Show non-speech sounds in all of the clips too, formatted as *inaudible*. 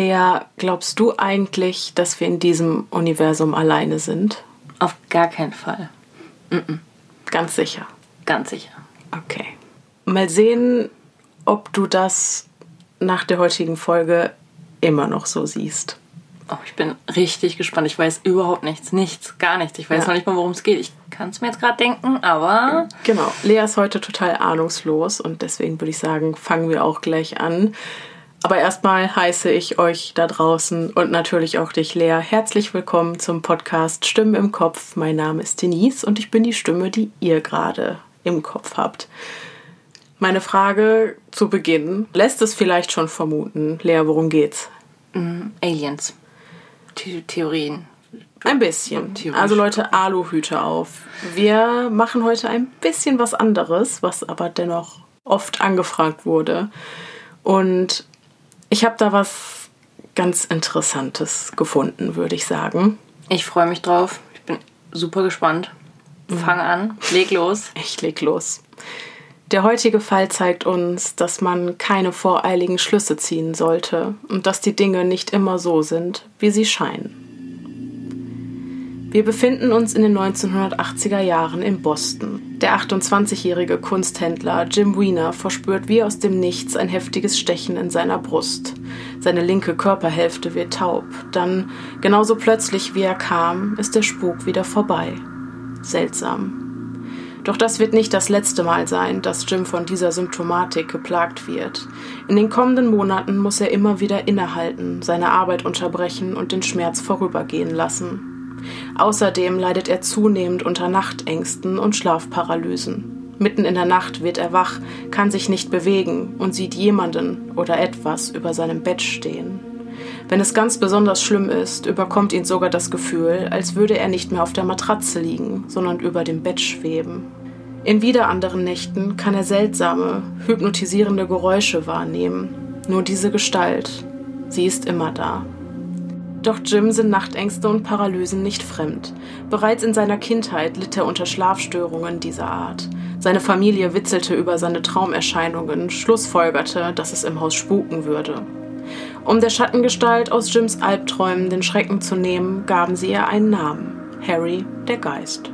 Lea, glaubst du eigentlich, dass wir in diesem Universum alleine sind? Auf gar keinen Fall. Mm -mm. Ganz sicher. Ganz sicher. Okay. Mal sehen, ob du das nach der heutigen Folge immer noch so siehst. Oh, ich bin richtig gespannt. Ich weiß überhaupt nichts. Nichts, gar nichts. Ich weiß ja. noch nicht mal, worum es geht. Ich kann es mir jetzt gerade denken, aber. Genau. Lea ist heute total ahnungslos und deswegen würde ich sagen, fangen wir auch gleich an. Aber erstmal heiße ich euch da draußen und natürlich auch dich, Lea, herzlich willkommen zum Podcast Stimmen im Kopf. Mein Name ist Denise und ich bin die Stimme, die ihr gerade im Kopf habt. Meine Frage zu Beginn lässt es vielleicht schon vermuten. Lea, worum geht's? Mm, Aliens. The Theorien. Ein bisschen. Also Leute, Aluhüte auf. Wir machen heute ein bisschen was anderes, was aber dennoch oft angefragt wurde. Und ich habe da was ganz Interessantes gefunden, würde ich sagen. Ich freue mich drauf. Ich bin super gespannt. Fang an, leg los. Ich leg los. Der heutige Fall zeigt uns, dass man keine voreiligen Schlüsse ziehen sollte und dass die Dinge nicht immer so sind, wie sie scheinen. Wir befinden uns in den 1980er Jahren in Boston. Der 28-jährige Kunsthändler Jim Wiener verspürt wie aus dem Nichts ein heftiges Stechen in seiner Brust. Seine linke Körperhälfte wird taub. Dann, genauso plötzlich wie er kam, ist der Spuk wieder vorbei. Seltsam. Doch das wird nicht das letzte Mal sein, dass Jim von dieser Symptomatik geplagt wird. In den kommenden Monaten muss er immer wieder innehalten, seine Arbeit unterbrechen und den Schmerz vorübergehen lassen. Außerdem leidet er zunehmend unter Nachtängsten und Schlafparalysen. Mitten in der Nacht wird er wach, kann sich nicht bewegen und sieht jemanden oder etwas über seinem Bett stehen. Wenn es ganz besonders schlimm ist, überkommt ihn sogar das Gefühl, als würde er nicht mehr auf der Matratze liegen, sondern über dem Bett schweben. In wieder anderen Nächten kann er seltsame, hypnotisierende Geräusche wahrnehmen. Nur diese Gestalt, sie ist immer da. Doch Jim sind Nachtängste und Paralysen nicht fremd. Bereits in seiner Kindheit litt er unter Schlafstörungen dieser Art. Seine Familie witzelte über seine Traumerscheinungen, schlussfolgerte, dass es im Haus spuken würde. Um der Schattengestalt aus Jims Albträumen den Schrecken zu nehmen, gaben sie ihr einen Namen: Harry der Geist.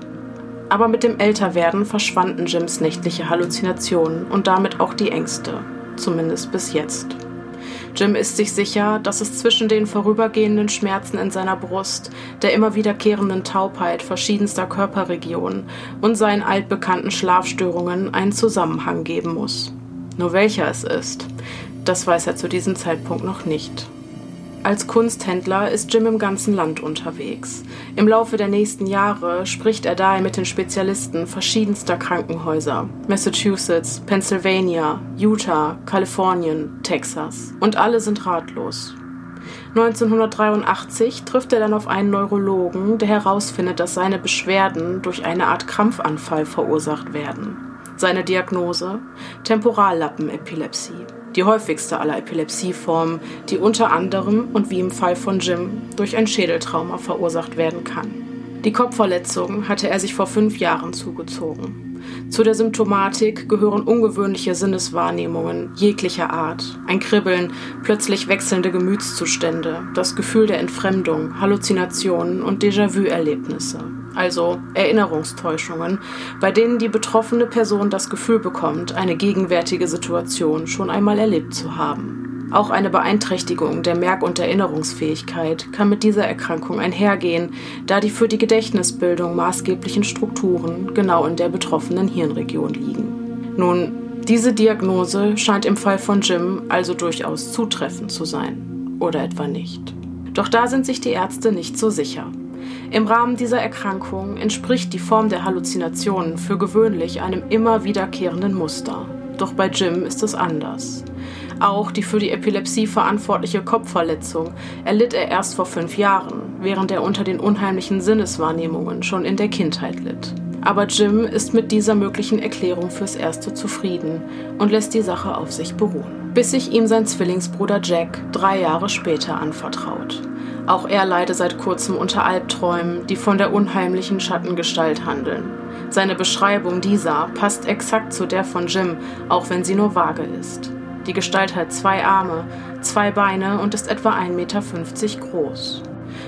Aber mit dem Älterwerden verschwanden Jims nächtliche Halluzinationen und damit auch die Ängste, zumindest bis jetzt. Jim ist sich sicher, dass es zwischen den vorübergehenden Schmerzen in seiner Brust, der immer wiederkehrenden Taubheit verschiedenster Körperregionen und seinen altbekannten Schlafstörungen einen Zusammenhang geben muss. Nur welcher es ist, das weiß er zu diesem Zeitpunkt noch nicht. Als Kunsthändler ist Jim im ganzen Land unterwegs. Im Laufe der nächsten Jahre spricht er daher mit den Spezialisten verschiedenster Krankenhäuser. Massachusetts, Pennsylvania, Utah, Kalifornien, Texas. Und alle sind ratlos. 1983 trifft er dann auf einen Neurologen, der herausfindet, dass seine Beschwerden durch eine Art Krampfanfall verursacht werden. Seine Diagnose? Temporallappenepilepsie die häufigste aller Epilepsieformen, die unter anderem und wie im Fall von Jim durch ein Schädeltrauma verursacht werden kann. Die Kopfverletzung hatte er sich vor fünf Jahren zugezogen. Zu der Symptomatik gehören ungewöhnliche Sinneswahrnehmungen jeglicher Art, ein Kribbeln, plötzlich wechselnde Gemütszustände, das Gefühl der Entfremdung, Halluzinationen und Déjà-vu-Erlebnisse also Erinnerungstäuschungen, bei denen die betroffene Person das Gefühl bekommt, eine gegenwärtige Situation schon einmal erlebt zu haben. Auch eine Beeinträchtigung der Merk- und Erinnerungsfähigkeit kann mit dieser Erkrankung einhergehen, da die für die Gedächtnisbildung maßgeblichen Strukturen genau in der betroffenen Hirnregion liegen. Nun, diese Diagnose scheint im Fall von Jim also durchaus zutreffend zu sein. Oder etwa nicht. Doch da sind sich die Ärzte nicht so sicher. Im Rahmen dieser Erkrankung entspricht die Form der Halluzinationen für gewöhnlich einem immer wiederkehrenden Muster. Doch bei Jim ist es anders. Auch die für die Epilepsie verantwortliche Kopfverletzung erlitt er erst vor fünf Jahren, während er unter den unheimlichen Sinneswahrnehmungen schon in der Kindheit litt. Aber Jim ist mit dieser möglichen Erklärung fürs Erste zufrieden und lässt die Sache auf sich beruhen, bis sich ihm sein Zwillingsbruder Jack drei Jahre später anvertraut. Auch er leide seit kurzem unter Albträumen, die von der unheimlichen Schattengestalt handeln. Seine Beschreibung dieser passt exakt zu der von Jim, auch wenn sie nur vage ist. Die Gestalt hat zwei Arme, zwei Beine und ist etwa 1,50 Meter groß.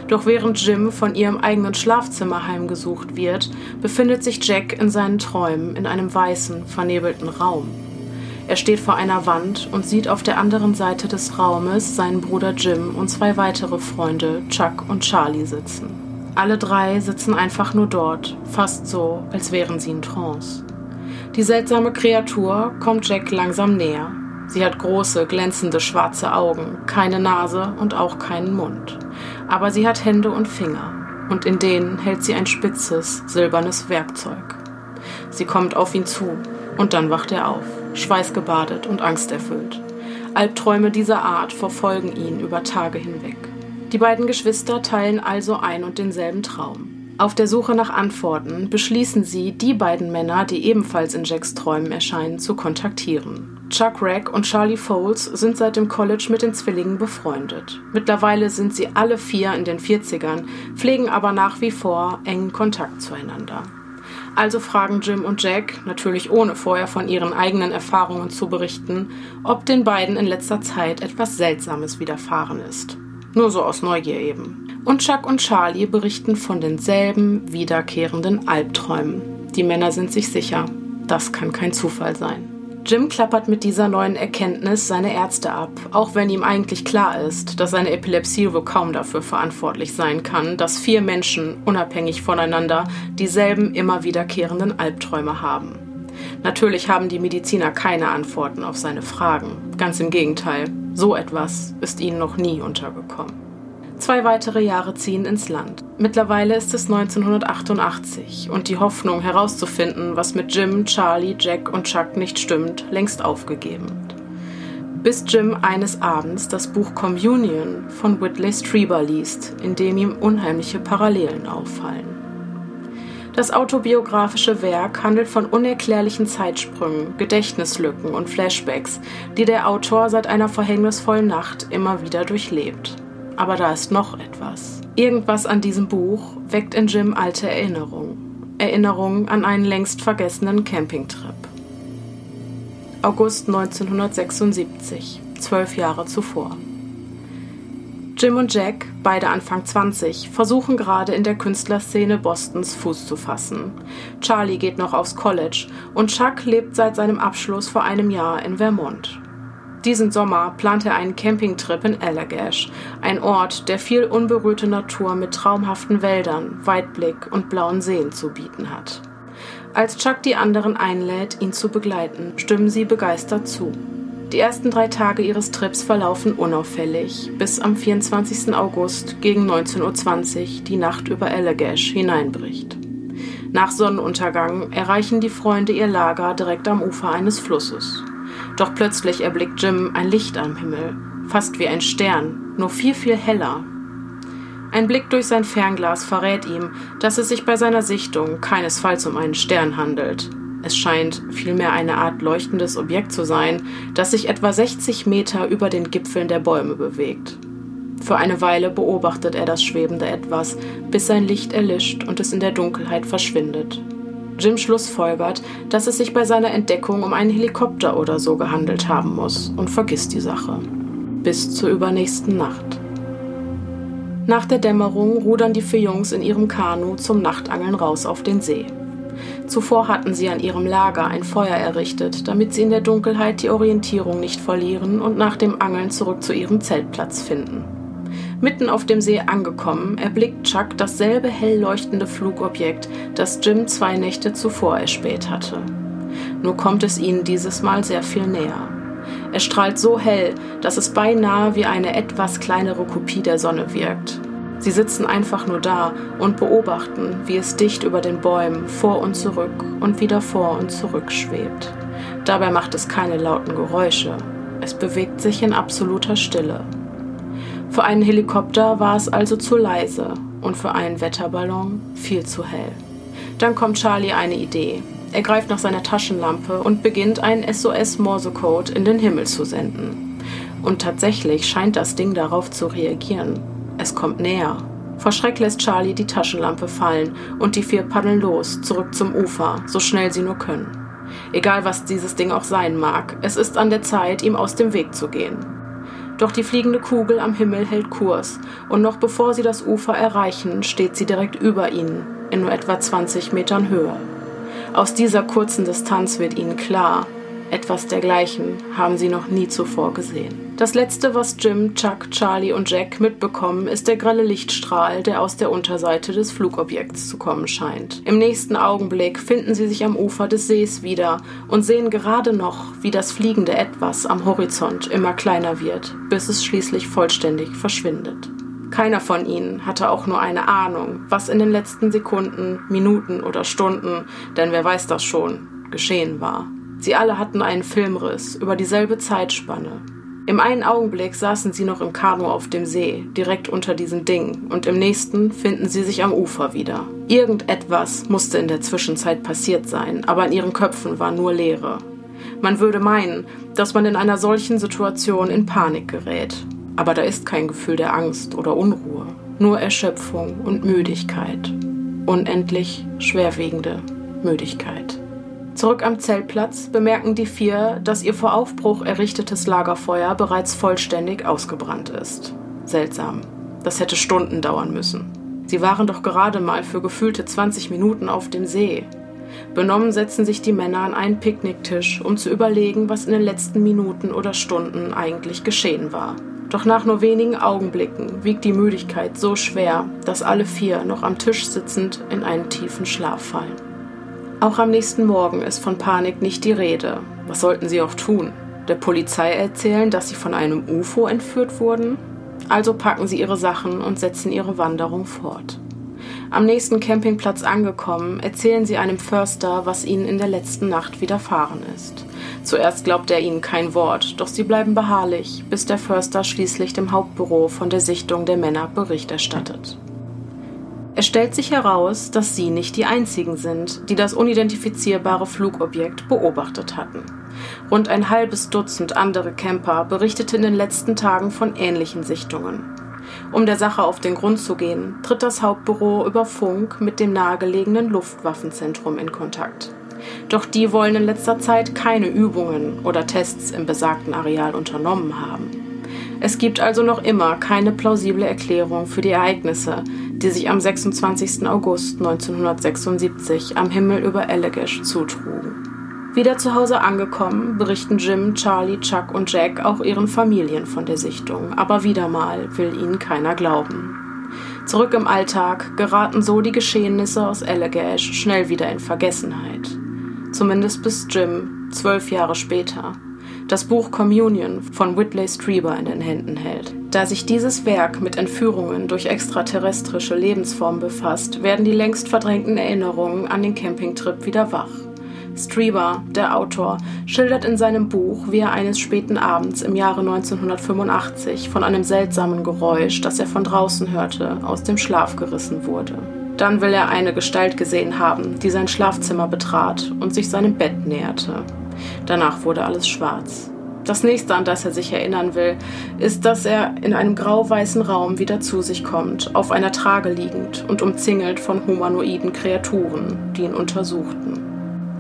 Doch während Jim von ihrem eigenen Schlafzimmer heimgesucht wird, befindet sich Jack in seinen Träumen in einem weißen, vernebelten Raum. Er steht vor einer Wand und sieht auf der anderen Seite des Raumes seinen Bruder Jim und zwei weitere Freunde, Chuck und Charlie, sitzen. Alle drei sitzen einfach nur dort, fast so, als wären sie in Trance. Die seltsame Kreatur kommt Jack langsam näher. Sie hat große, glänzende schwarze Augen, keine Nase und auch keinen Mund. Aber sie hat Hände und Finger, und in denen hält sie ein spitzes, silbernes Werkzeug. Sie kommt auf ihn zu, und dann wacht er auf schweißgebadet und angsterfüllt. Albträume dieser Art verfolgen ihn über Tage hinweg. Die beiden Geschwister teilen also ein und denselben Traum. Auf der Suche nach Antworten beschließen sie, die beiden Männer, die ebenfalls in Jacks Träumen erscheinen, zu kontaktieren. Chuck Rack und Charlie Foles sind seit dem College mit den Zwillingen befreundet. Mittlerweile sind sie alle vier in den 40ern, pflegen aber nach wie vor engen Kontakt zueinander. Also fragen Jim und Jack, natürlich ohne vorher von ihren eigenen Erfahrungen zu berichten, ob den beiden in letzter Zeit etwas Seltsames widerfahren ist. Nur so aus Neugier eben. Und Chuck und Charlie berichten von denselben wiederkehrenden Albträumen. Die Männer sind sich sicher, das kann kein Zufall sein. Jim klappert mit dieser neuen Erkenntnis seine Ärzte ab, auch wenn ihm eigentlich klar ist, dass seine Epilepsie wohl kaum dafür verantwortlich sein kann, dass vier Menschen unabhängig voneinander dieselben immer wiederkehrenden Albträume haben. Natürlich haben die Mediziner keine Antworten auf seine Fragen. Ganz im Gegenteil, so etwas ist ihnen noch nie untergekommen. Zwei weitere Jahre ziehen ins Land. Mittlerweile ist es 1988 und die Hoffnung herauszufinden, was mit Jim, Charlie, Jack und Chuck nicht stimmt, längst aufgegeben. Bis Jim eines Abends das Buch Communion von Whitley Strieber liest, in dem ihm unheimliche Parallelen auffallen. Das autobiografische Werk handelt von unerklärlichen Zeitsprüngen, Gedächtnislücken und Flashbacks, die der Autor seit einer verhängnisvollen Nacht immer wieder durchlebt. Aber da ist noch etwas. Irgendwas an diesem Buch weckt in Jim alte Erinnerungen. Erinnerungen an einen längst vergessenen Campingtrip. August 1976, zwölf Jahre zuvor. Jim und Jack, beide Anfang 20, versuchen gerade in der Künstlerszene Bostons Fuß zu fassen. Charlie geht noch aufs College und Chuck lebt seit seinem Abschluss vor einem Jahr in Vermont. Diesen Sommer plant er einen Campingtrip in Allagash, ein Ort, der viel unberührte Natur mit traumhaften Wäldern, Weitblick und blauen Seen zu bieten hat. Als Chuck die anderen einlädt, ihn zu begleiten, stimmen sie begeistert zu. Die ersten drei Tage ihres Trips verlaufen unauffällig, bis am 24. August gegen 19.20 Uhr die Nacht über Allagash hineinbricht. Nach Sonnenuntergang erreichen die Freunde ihr Lager direkt am Ufer eines Flusses. Doch plötzlich erblickt Jim ein Licht am Himmel, fast wie ein Stern, nur viel, viel heller. Ein Blick durch sein Fernglas verrät ihm, dass es sich bei seiner Sichtung keinesfalls um einen Stern handelt. Es scheint vielmehr eine Art leuchtendes Objekt zu sein, das sich etwa 60 Meter über den Gipfeln der Bäume bewegt. Für eine Weile beobachtet er das schwebende Etwas, bis sein Licht erlischt und es in der Dunkelheit verschwindet. Jim schlussfolgert, dass es sich bei seiner Entdeckung um einen Helikopter oder so gehandelt haben muss und vergisst die Sache. Bis zur übernächsten Nacht. Nach der Dämmerung rudern die vier Jungs in ihrem Kanu zum Nachtangeln raus auf den See. Zuvor hatten sie an ihrem Lager ein Feuer errichtet, damit sie in der Dunkelheit die Orientierung nicht verlieren und nach dem Angeln zurück zu ihrem Zeltplatz finden. Mitten auf dem See angekommen, erblickt Chuck dasselbe hell leuchtende Flugobjekt, das Jim zwei Nächte zuvor erspäht hatte. Nur kommt es ihnen dieses Mal sehr viel näher. Es strahlt so hell, dass es beinahe wie eine etwas kleinere Kopie der Sonne wirkt. Sie sitzen einfach nur da und beobachten, wie es dicht über den Bäumen vor und zurück und wieder vor und zurück schwebt. Dabei macht es keine lauten Geräusche. Es bewegt sich in absoluter Stille. Für einen Helikopter war es also zu leise und für einen Wetterballon viel zu hell. Dann kommt Charlie eine Idee. Er greift nach seiner Taschenlampe und beginnt einen SOS-Morsecode in den Himmel zu senden. Und tatsächlich scheint das Ding darauf zu reagieren. Es kommt näher. Vor Schreck lässt Charlie die Taschenlampe fallen und die vier paddeln los, zurück zum Ufer, so schnell sie nur können. Egal was dieses Ding auch sein mag, es ist an der Zeit, ihm aus dem Weg zu gehen. Doch die fliegende Kugel am Himmel hält Kurs, und noch bevor sie das Ufer erreichen, steht sie direkt über ihnen, in nur etwa 20 Metern Höhe. Aus dieser kurzen Distanz wird ihnen klar, etwas dergleichen haben sie noch nie zuvor gesehen. Das letzte, was Jim, Chuck, Charlie und Jack mitbekommen, ist der grelle Lichtstrahl, der aus der Unterseite des Flugobjekts zu kommen scheint. Im nächsten Augenblick finden sie sich am Ufer des Sees wieder und sehen gerade noch, wie das fliegende Etwas am Horizont immer kleiner wird, bis es schließlich vollständig verschwindet. Keiner von ihnen hatte auch nur eine Ahnung, was in den letzten Sekunden, Minuten oder Stunden, denn wer weiß das schon, geschehen war. Sie alle hatten einen Filmriss über dieselbe Zeitspanne. Im einen Augenblick saßen sie noch im Kanu auf dem See, direkt unter diesem Ding, und im nächsten finden sie sich am Ufer wieder. Irgendetwas musste in der Zwischenzeit passiert sein, aber in ihren Köpfen war nur Leere. Man würde meinen, dass man in einer solchen Situation in Panik gerät. Aber da ist kein Gefühl der Angst oder Unruhe, nur Erschöpfung und Müdigkeit. Unendlich schwerwiegende Müdigkeit. Zurück am Zeltplatz bemerken die vier, dass ihr vor Aufbruch errichtetes Lagerfeuer bereits vollständig ausgebrannt ist. Seltsam. Das hätte Stunden dauern müssen. Sie waren doch gerade mal für gefühlte 20 Minuten auf dem See. Benommen setzen sich die Männer an einen Picknicktisch, um zu überlegen, was in den letzten Minuten oder Stunden eigentlich geschehen war. Doch nach nur wenigen Augenblicken wiegt die Müdigkeit so schwer, dass alle vier noch am Tisch sitzend in einen tiefen Schlaf fallen. Auch am nächsten Morgen ist von Panik nicht die Rede. Was sollten sie auch tun? Der Polizei erzählen, dass sie von einem UFO entführt wurden? Also packen sie ihre Sachen und setzen ihre Wanderung fort. Am nächsten Campingplatz angekommen, erzählen sie einem Förster, was ihnen in der letzten Nacht widerfahren ist. Zuerst glaubt er ihnen kein Wort, doch sie bleiben beharrlich, bis der Förster schließlich dem Hauptbüro von der Sichtung der Männer Bericht erstattet. Es stellt sich heraus, dass sie nicht die einzigen sind, die das unidentifizierbare Flugobjekt beobachtet hatten. Rund ein halbes Dutzend andere Camper berichteten in den letzten Tagen von ähnlichen Sichtungen. Um der Sache auf den Grund zu gehen, tritt das Hauptbüro über Funk mit dem nahegelegenen Luftwaffenzentrum in Kontakt. Doch die wollen in letzter Zeit keine Übungen oder Tests im besagten Areal unternommen haben. Es gibt also noch immer keine plausible Erklärung für die Ereignisse, die sich am 26. August 1976 am Himmel über Allegash zutrugen. Wieder zu Hause angekommen, berichten Jim, Charlie, Chuck und Jack auch ihren Familien von der Sichtung, aber wieder mal will ihnen keiner glauben. Zurück im Alltag geraten so die Geschehnisse aus Allegash schnell wieder in Vergessenheit. Zumindest bis Jim, zwölf Jahre später, das Buch Communion von Whitley Strieber in den Händen hält. Da sich dieses Werk mit Entführungen durch extraterrestrische Lebensformen befasst, werden die längst verdrängten Erinnerungen an den Campingtrip wieder wach. Strieber, der Autor, schildert in seinem Buch, wie er eines späten Abends im Jahre 1985 von einem seltsamen Geräusch, das er von draußen hörte, aus dem Schlaf gerissen wurde. Dann will er eine Gestalt gesehen haben, die sein Schlafzimmer betrat und sich seinem Bett näherte. Danach wurde alles schwarz. Das nächste, an das er sich erinnern will, ist, dass er in einem grau-weißen Raum wieder zu sich kommt, auf einer Trage liegend und umzingelt von humanoiden Kreaturen, die ihn untersuchten.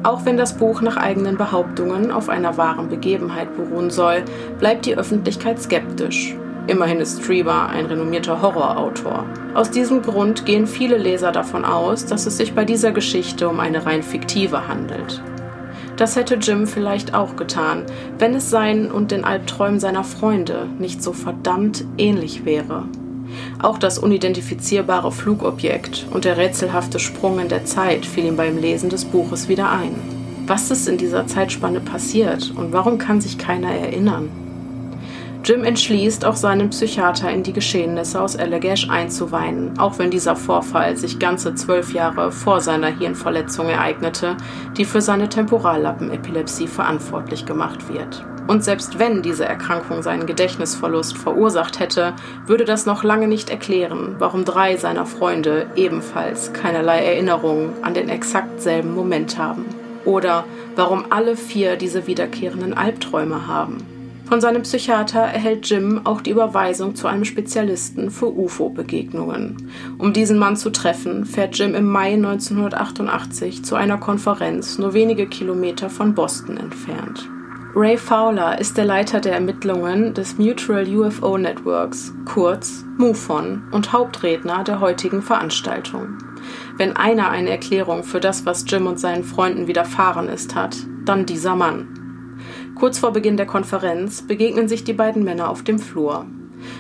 Auch wenn das Buch nach eigenen Behauptungen auf einer wahren Begebenheit beruhen soll, bleibt die Öffentlichkeit skeptisch. Immerhin ist Strieber ein renommierter Horrorautor. Aus diesem Grund gehen viele Leser davon aus, dass es sich bei dieser Geschichte um eine rein fiktive handelt. Das hätte Jim vielleicht auch getan, wenn es seinen und den Albträumen seiner Freunde nicht so verdammt ähnlich wäre. Auch das unidentifizierbare Flugobjekt und der rätselhafte Sprung in der Zeit fiel ihm beim Lesen des Buches wieder ein. Was ist in dieser Zeitspanne passiert und warum kann sich keiner erinnern? Jim entschließt, auch seinen Psychiater in die Geschehnisse aus Allegash einzuweihen, auch wenn dieser Vorfall sich ganze zwölf Jahre vor seiner Hirnverletzung ereignete, die für seine Temporallappenepilepsie verantwortlich gemacht wird. Und selbst wenn diese Erkrankung seinen Gedächtnisverlust verursacht hätte, würde das noch lange nicht erklären, warum drei seiner Freunde ebenfalls keinerlei Erinnerungen an den exakt selben Moment haben. Oder warum alle vier diese wiederkehrenden Albträume haben. Von seinem Psychiater erhält Jim auch die Überweisung zu einem Spezialisten für UFO-Begegnungen. Um diesen Mann zu treffen, fährt Jim im Mai 1988 zu einer Konferenz nur wenige Kilometer von Boston entfernt. Ray Fowler ist der Leiter der Ermittlungen des Mutual UFO Networks, kurz MUFON, und Hauptredner der heutigen Veranstaltung. Wenn einer eine Erklärung für das, was Jim und seinen Freunden widerfahren ist, hat, dann dieser Mann. Kurz vor Beginn der Konferenz begegnen sich die beiden Männer auf dem Flur.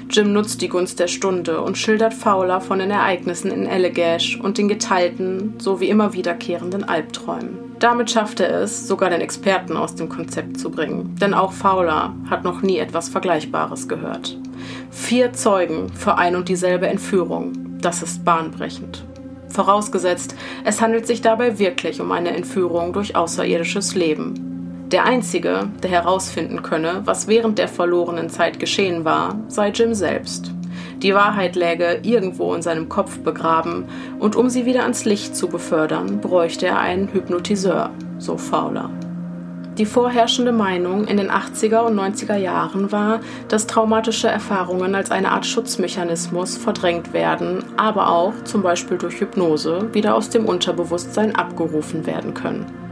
Jim nutzt die Gunst der Stunde und schildert Fowler von den Ereignissen in Allegash und den geteilten sowie immer wiederkehrenden Albträumen. Damit schafft er es, sogar den Experten aus dem Konzept zu bringen, denn auch Fowler hat noch nie etwas Vergleichbares gehört. Vier Zeugen für ein und dieselbe Entführung, das ist bahnbrechend. Vorausgesetzt, es handelt sich dabei wirklich um eine Entführung durch außerirdisches Leben. Der Einzige, der herausfinden könne, was während der verlorenen Zeit geschehen war, sei Jim selbst. Die Wahrheit läge irgendwo in seinem Kopf begraben, und um sie wieder ans Licht zu befördern, bräuchte er einen Hypnotiseur, so Fowler. Die vorherrschende Meinung in den 80er und 90er Jahren war, dass traumatische Erfahrungen als eine Art Schutzmechanismus verdrängt werden, aber auch, zum Beispiel durch Hypnose, wieder aus dem Unterbewusstsein abgerufen werden können.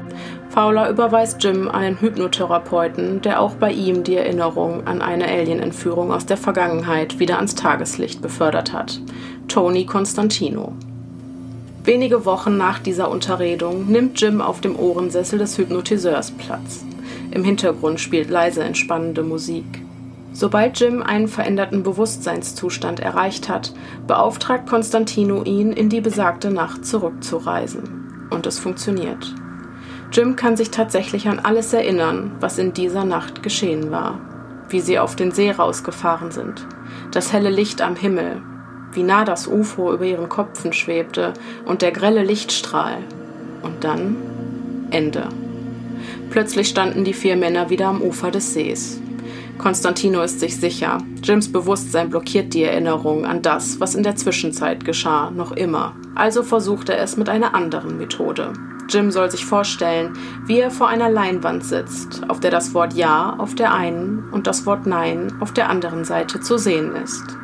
Fowler überweist Jim einen Hypnotherapeuten, der auch bei ihm die Erinnerung an eine Alien-Entführung aus der Vergangenheit wieder ans Tageslicht befördert hat. Tony Constantino. Wenige Wochen nach dieser Unterredung nimmt Jim auf dem Ohrensessel des Hypnotiseurs Platz. Im Hintergrund spielt leise entspannende Musik. Sobald Jim einen veränderten Bewusstseinszustand erreicht hat, beauftragt Constantino ihn, in die besagte Nacht zurückzureisen. Und es funktioniert. Jim kann sich tatsächlich an alles erinnern, was in dieser Nacht geschehen war. Wie sie auf den See rausgefahren sind, das helle Licht am Himmel, wie nah das UFO über ihren Köpfen schwebte und der grelle Lichtstrahl. Und dann Ende. Plötzlich standen die vier Männer wieder am Ufer des Sees. Konstantino ist sich sicher, Jims Bewusstsein blockiert die Erinnerung an das, was in der Zwischenzeit geschah, noch immer. Also versucht er es mit einer anderen Methode. Jim soll sich vorstellen, wie er vor einer Leinwand sitzt, auf der das Wort Ja auf der einen und das Wort Nein auf der anderen Seite zu sehen ist.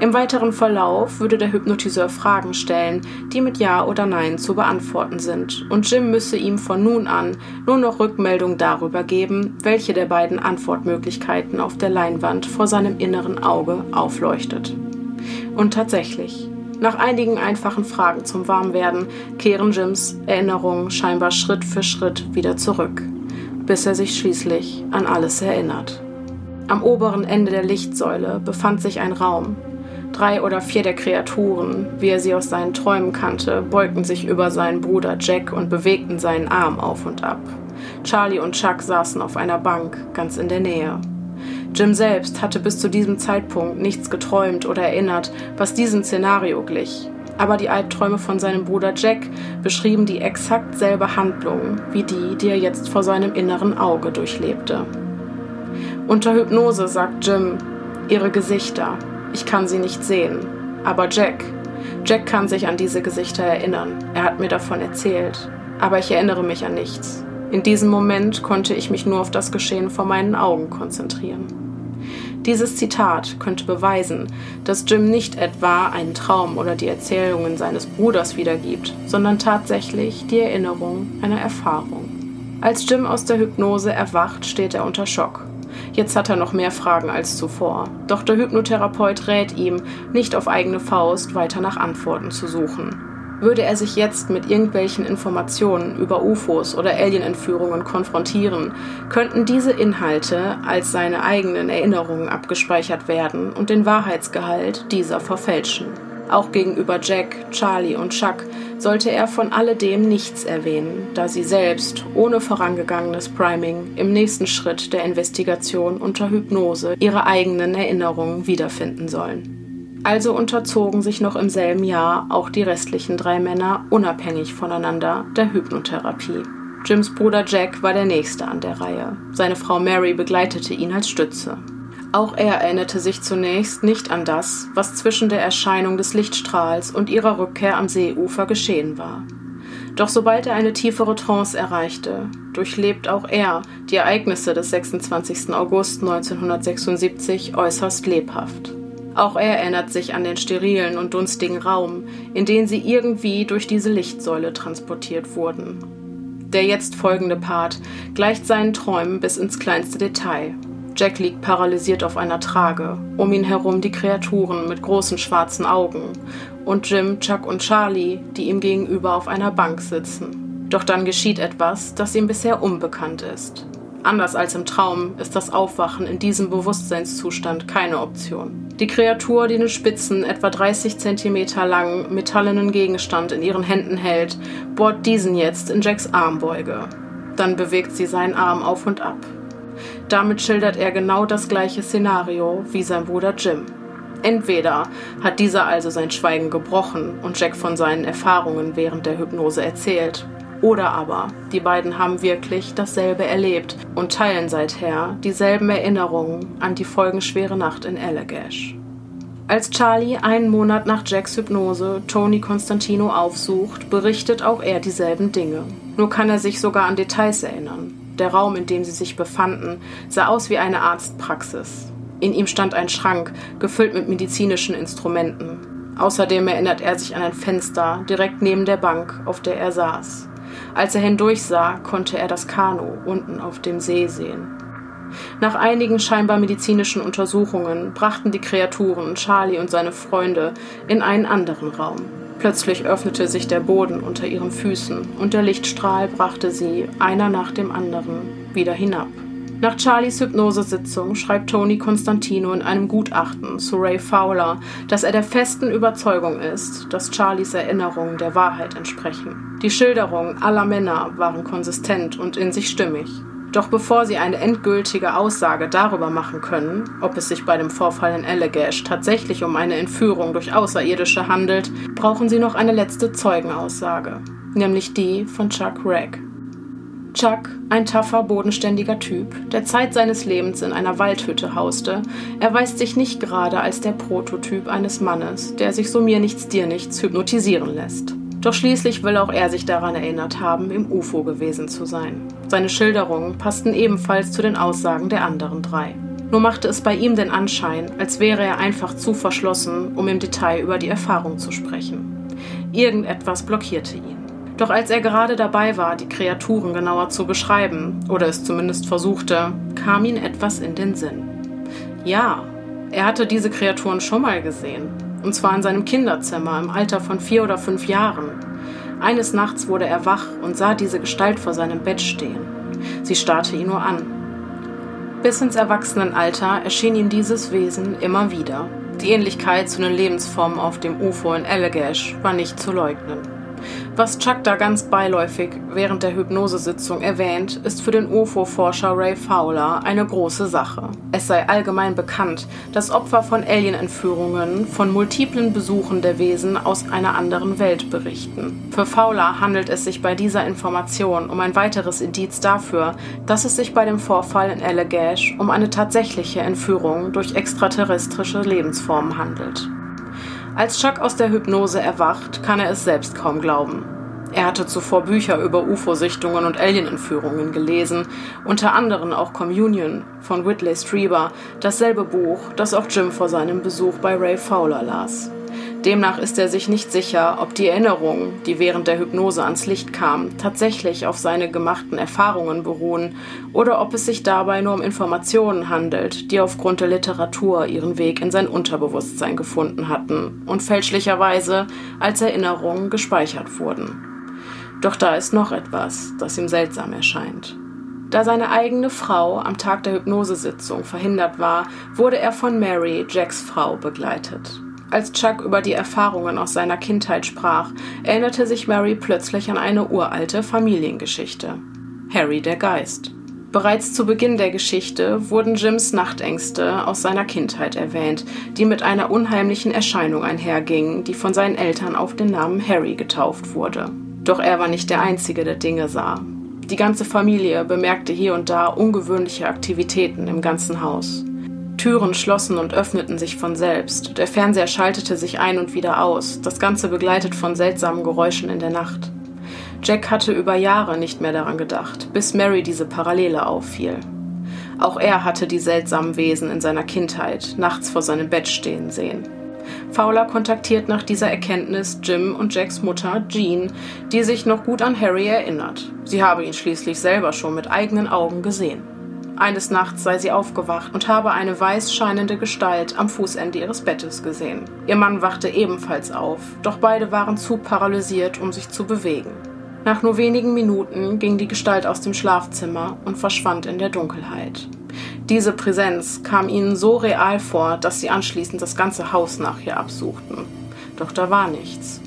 Im weiteren Verlauf würde der Hypnotiseur Fragen stellen, die mit Ja oder Nein zu beantworten sind, und Jim müsse ihm von nun an nur noch Rückmeldung darüber geben, welche der beiden Antwortmöglichkeiten auf der Leinwand vor seinem inneren Auge aufleuchtet. Und tatsächlich, nach einigen einfachen Fragen zum Warmwerden kehren Jims Erinnerungen scheinbar Schritt für Schritt wieder zurück, bis er sich schließlich an alles erinnert. Am oberen Ende der Lichtsäule befand sich ein Raum. Drei oder vier der Kreaturen, wie er sie aus seinen Träumen kannte, beugten sich über seinen Bruder Jack und bewegten seinen Arm auf und ab. Charlie und Chuck saßen auf einer Bank ganz in der Nähe. Jim selbst hatte bis zu diesem Zeitpunkt nichts geträumt oder erinnert, was diesem Szenario glich. Aber die Albträume von seinem Bruder Jack beschrieben die exakt selbe Handlung wie die, die er jetzt vor seinem inneren Auge durchlebte. Unter Hypnose sagt Jim, ihre Gesichter, ich kann sie nicht sehen. Aber Jack, Jack kann sich an diese Gesichter erinnern. Er hat mir davon erzählt. Aber ich erinnere mich an nichts. In diesem Moment konnte ich mich nur auf das Geschehen vor meinen Augen konzentrieren. Dieses Zitat könnte beweisen, dass Jim nicht etwa einen Traum oder die Erzählungen seines Bruders wiedergibt, sondern tatsächlich die Erinnerung einer Erfahrung. Als Jim aus der Hypnose erwacht, steht er unter Schock. Jetzt hat er noch mehr Fragen als zuvor. Doch der Hypnotherapeut rät ihm, nicht auf eigene Faust weiter nach Antworten zu suchen. Würde er sich jetzt mit irgendwelchen Informationen über UFOs oder Alienentführungen konfrontieren, könnten diese Inhalte als seine eigenen Erinnerungen abgespeichert werden und den Wahrheitsgehalt dieser verfälschen. Auch gegenüber Jack, Charlie und Chuck sollte er von alledem nichts erwähnen, da sie selbst, ohne vorangegangenes Priming, im nächsten Schritt der Investigation unter Hypnose ihre eigenen Erinnerungen wiederfinden sollen. Also unterzogen sich noch im selben Jahr auch die restlichen drei Männer unabhängig voneinander der Hypnotherapie. Jims Bruder Jack war der nächste an der Reihe. Seine Frau Mary begleitete ihn als Stütze. Auch er erinnerte sich zunächst nicht an das, was zwischen der Erscheinung des Lichtstrahls und ihrer Rückkehr am Seeufer geschehen war. Doch sobald er eine tiefere Trance erreichte, durchlebt auch er die Ereignisse des 26. August 1976 äußerst lebhaft. Auch er erinnert sich an den sterilen und dunstigen Raum, in den sie irgendwie durch diese Lichtsäule transportiert wurden. Der jetzt folgende Part gleicht seinen Träumen bis ins kleinste Detail. Jack liegt paralysiert auf einer Trage, um ihn herum die Kreaturen mit großen schwarzen Augen und Jim, Chuck und Charlie, die ihm gegenüber auf einer Bank sitzen. Doch dann geschieht etwas, das ihm bisher unbekannt ist. Anders als im Traum ist das Aufwachen in diesem Bewusstseinszustand keine Option. Die Kreatur, die den spitzen, etwa 30 cm langen, metallenen Gegenstand in ihren Händen hält, bohrt diesen jetzt in Jacks Armbeuge. Dann bewegt sie seinen Arm auf und ab. Damit schildert er genau das gleiche Szenario wie sein Bruder Jim. Entweder hat dieser also sein Schweigen gebrochen und Jack von seinen Erfahrungen während der Hypnose erzählt, oder aber die beiden haben wirklich dasselbe erlebt und teilen seither dieselben Erinnerungen an die folgenschwere Nacht in Allagash. Als Charlie einen Monat nach Jacks Hypnose Tony Constantino aufsucht, berichtet auch er dieselben Dinge. Nur kann er sich sogar an Details erinnern. Der Raum, in dem sie sich befanden, sah aus wie eine Arztpraxis. In ihm stand ein Schrank, gefüllt mit medizinischen Instrumenten. Außerdem erinnert er sich an ein Fenster direkt neben der Bank, auf der er saß. Als er hindurchsah, konnte er das Kanu unten auf dem See sehen. Nach einigen scheinbar medizinischen Untersuchungen brachten die Kreaturen Charlie und seine Freunde in einen anderen Raum. Plötzlich öffnete sich der Boden unter ihren Füßen und der Lichtstrahl brachte sie, einer nach dem anderen, wieder hinab. Nach Charlies Hypnosesitzung schreibt Tony Constantino in einem Gutachten zu Ray Fowler, dass er der festen Überzeugung ist, dass Charlies Erinnerungen der Wahrheit entsprechen. Die Schilderungen aller Männer waren konsistent und in sich stimmig. Doch bevor sie eine endgültige Aussage darüber machen können, ob es sich bei dem Vorfall in Allagash tatsächlich um eine Entführung durch Außerirdische handelt, brauchen sie noch eine letzte Zeugenaussage, nämlich die von Chuck Ragg. Chuck, ein taffer, bodenständiger Typ, der Zeit seines Lebens in einer Waldhütte hauste, erweist sich nicht gerade als der Prototyp eines Mannes, der sich so mir nichts dir nichts hypnotisieren lässt. Doch schließlich will auch er sich daran erinnert haben, im UFO gewesen zu sein. Seine Schilderungen passten ebenfalls zu den Aussagen der anderen drei. Nur machte es bei ihm den Anschein, als wäre er einfach zu verschlossen, um im Detail über die Erfahrung zu sprechen. Irgendetwas blockierte ihn. Doch als er gerade dabei war, die Kreaturen genauer zu beschreiben, oder es zumindest versuchte, kam ihm etwas in den Sinn. Ja, er hatte diese Kreaturen schon mal gesehen. Und zwar in seinem Kinderzimmer im Alter von vier oder fünf Jahren. Eines Nachts wurde er wach und sah diese Gestalt vor seinem Bett stehen. Sie starrte ihn nur an. Bis ins Erwachsenenalter erschien ihm dieses Wesen immer wieder. Die Ähnlichkeit zu den Lebensformen auf dem UFO in Allagash war nicht zu leugnen. Was Chuck da ganz beiläufig während der Hypnosesitzung erwähnt, ist für den UFO-Forscher Ray Fowler eine große Sache. Es sei allgemein bekannt, dass Opfer von Alien-Entführungen von multiplen Besuchen der Wesen aus einer anderen Welt berichten. Für Fowler handelt es sich bei dieser Information um ein weiteres Indiz dafür, dass es sich bei dem Vorfall in Allagash um eine tatsächliche Entführung durch extraterrestrische Lebensformen handelt. Als Chuck aus der Hypnose erwacht, kann er es selbst kaum glauben. Er hatte zuvor Bücher über UFO-Sichtungen und Alien-Entführungen gelesen, unter anderem auch Communion von Whitley Strieber, dasselbe Buch, das auch Jim vor seinem Besuch bei Ray Fowler las. Demnach ist er sich nicht sicher, ob die Erinnerungen, die während der Hypnose ans Licht kamen, tatsächlich auf seine gemachten Erfahrungen beruhen oder ob es sich dabei nur um Informationen handelt, die aufgrund der Literatur ihren Weg in sein Unterbewusstsein gefunden hatten und fälschlicherweise als Erinnerungen gespeichert wurden. Doch da ist noch etwas, das ihm seltsam erscheint. Da seine eigene Frau am Tag der Hypnosesitzung verhindert war, wurde er von Mary, Jacks Frau, begleitet. Als Chuck über die Erfahrungen aus seiner Kindheit sprach, erinnerte sich Mary plötzlich an eine uralte Familiengeschichte. Harry der Geist. Bereits zu Beginn der Geschichte wurden Jims Nachtängste aus seiner Kindheit erwähnt, die mit einer unheimlichen Erscheinung einhergingen, die von seinen Eltern auf den Namen Harry getauft wurde. Doch er war nicht der Einzige, der Dinge sah. Die ganze Familie bemerkte hier und da ungewöhnliche Aktivitäten im ganzen Haus. Türen schlossen und öffneten sich von selbst. Der Fernseher schaltete sich ein und wieder aus, das Ganze begleitet von seltsamen Geräuschen in der Nacht. Jack hatte über Jahre nicht mehr daran gedacht, bis Mary diese Parallele auffiel. Auch er hatte die seltsamen Wesen in seiner Kindheit nachts vor seinem Bett stehen sehen. Fowler kontaktiert nach dieser Erkenntnis Jim und Jacks Mutter Jean, die sich noch gut an Harry erinnert. Sie habe ihn schließlich selber schon mit eigenen Augen gesehen. Eines Nachts sei sie aufgewacht und habe eine weiß scheinende Gestalt am Fußende ihres Bettes gesehen. Ihr Mann wachte ebenfalls auf, doch beide waren zu paralysiert, um sich zu bewegen. Nach nur wenigen Minuten ging die Gestalt aus dem Schlafzimmer und verschwand in der Dunkelheit. Diese Präsenz kam ihnen so real vor, dass sie anschließend das ganze Haus nach ihr absuchten. Doch da war nichts.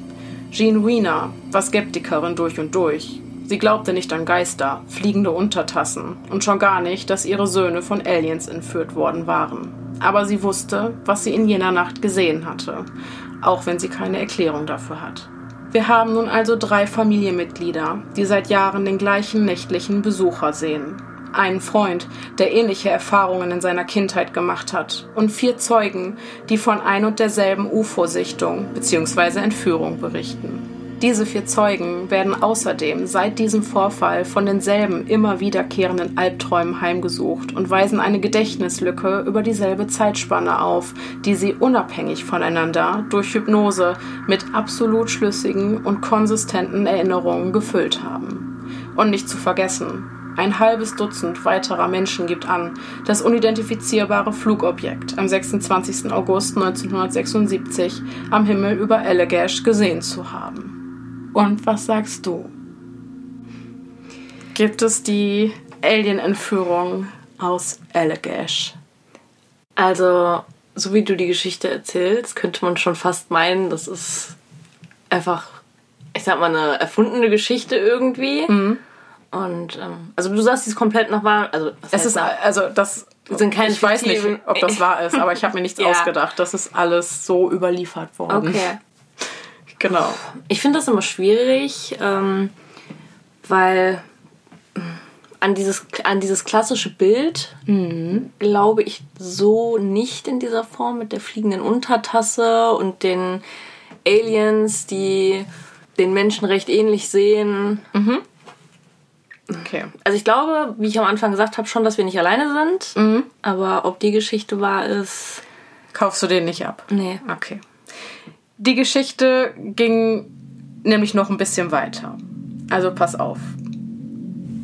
Jean Wiener war Skeptikerin durch und durch. Sie glaubte nicht an Geister, fliegende Untertassen und schon gar nicht, dass ihre Söhne von Aliens entführt worden waren. Aber sie wusste, was sie in jener Nacht gesehen hatte, auch wenn sie keine Erklärung dafür hat. Wir haben nun also drei Familienmitglieder, die seit Jahren den gleichen nächtlichen Besucher sehen. Einen Freund, der ähnliche Erfahrungen in seiner Kindheit gemacht hat. Und vier Zeugen, die von ein und derselben UFO-Sichtung bzw. Entführung berichten. Diese vier Zeugen werden außerdem seit diesem Vorfall von denselben immer wiederkehrenden Albträumen heimgesucht und weisen eine Gedächtnislücke über dieselbe Zeitspanne auf, die sie unabhängig voneinander durch Hypnose mit absolut schlüssigen und konsistenten Erinnerungen gefüllt haben. Und nicht zu vergessen, ein halbes Dutzend weiterer Menschen gibt an, das unidentifizierbare Flugobjekt am 26. August 1976 am Himmel über Allagash gesehen zu haben. Und was sagst du? Gibt es die Alien-Entführung aus Allagash? Also, so wie du die Geschichte erzählst, könnte man schon fast meinen, das ist einfach, ich sag mal, eine erfundene Geschichte irgendwie. Mhm. Und ähm, also du sagst, sie ist komplett nach wahr. Also es ist nach, also das sind keine ich weiß nicht, ob das wahr ist, aber ich habe mir nichts *laughs* ja. ausgedacht. Das ist alles so überliefert worden. Okay. Genau. Ich finde das immer schwierig, ähm, weil an dieses, an dieses klassische Bild mhm. glaube ich so nicht in dieser Form mit der fliegenden Untertasse und den Aliens, die den Menschen recht ähnlich sehen. Mhm. Okay. Also ich glaube, wie ich am Anfang gesagt habe, schon, dass wir nicht alleine sind. Mhm. Aber ob die Geschichte wahr ist. Kaufst du den nicht ab? Nee. Okay. Die Geschichte ging nämlich noch ein bisschen weiter. Also pass auf.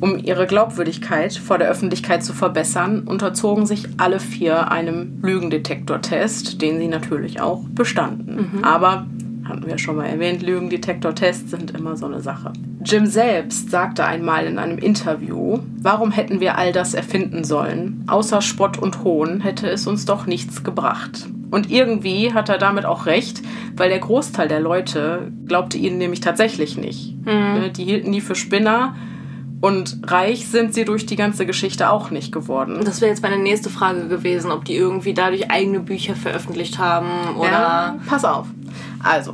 Um ihre Glaubwürdigkeit vor der Öffentlichkeit zu verbessern, unterzogen sich alle vier einem Lügendetektortest, den sie natürlich auch bestanden. Mhm. Aber hatten wir schon mal erwähnt, Lügendetektortests sind immer so eine Sache. Jim selbst sagte einmal in einem Interview, warum hätten wir all das erfinden sollen? Außer Spott und Hohn hätte es uns doch nichts gebracht. Und irgendwie hat er damit auch recht, weil der Großteil der Leute glaubte ihnen nämlich tatsächlich nicht. Mhm. Die hielten die für Spinner und reich sind sie durch die ganze Geschichte auch nicht geworden. Das wäre jetzt meine nächste Frage gewesen, ob die irgendwie dadurch eigene Bücher veröffentlicht haben oder. Ja, pass auf. Also,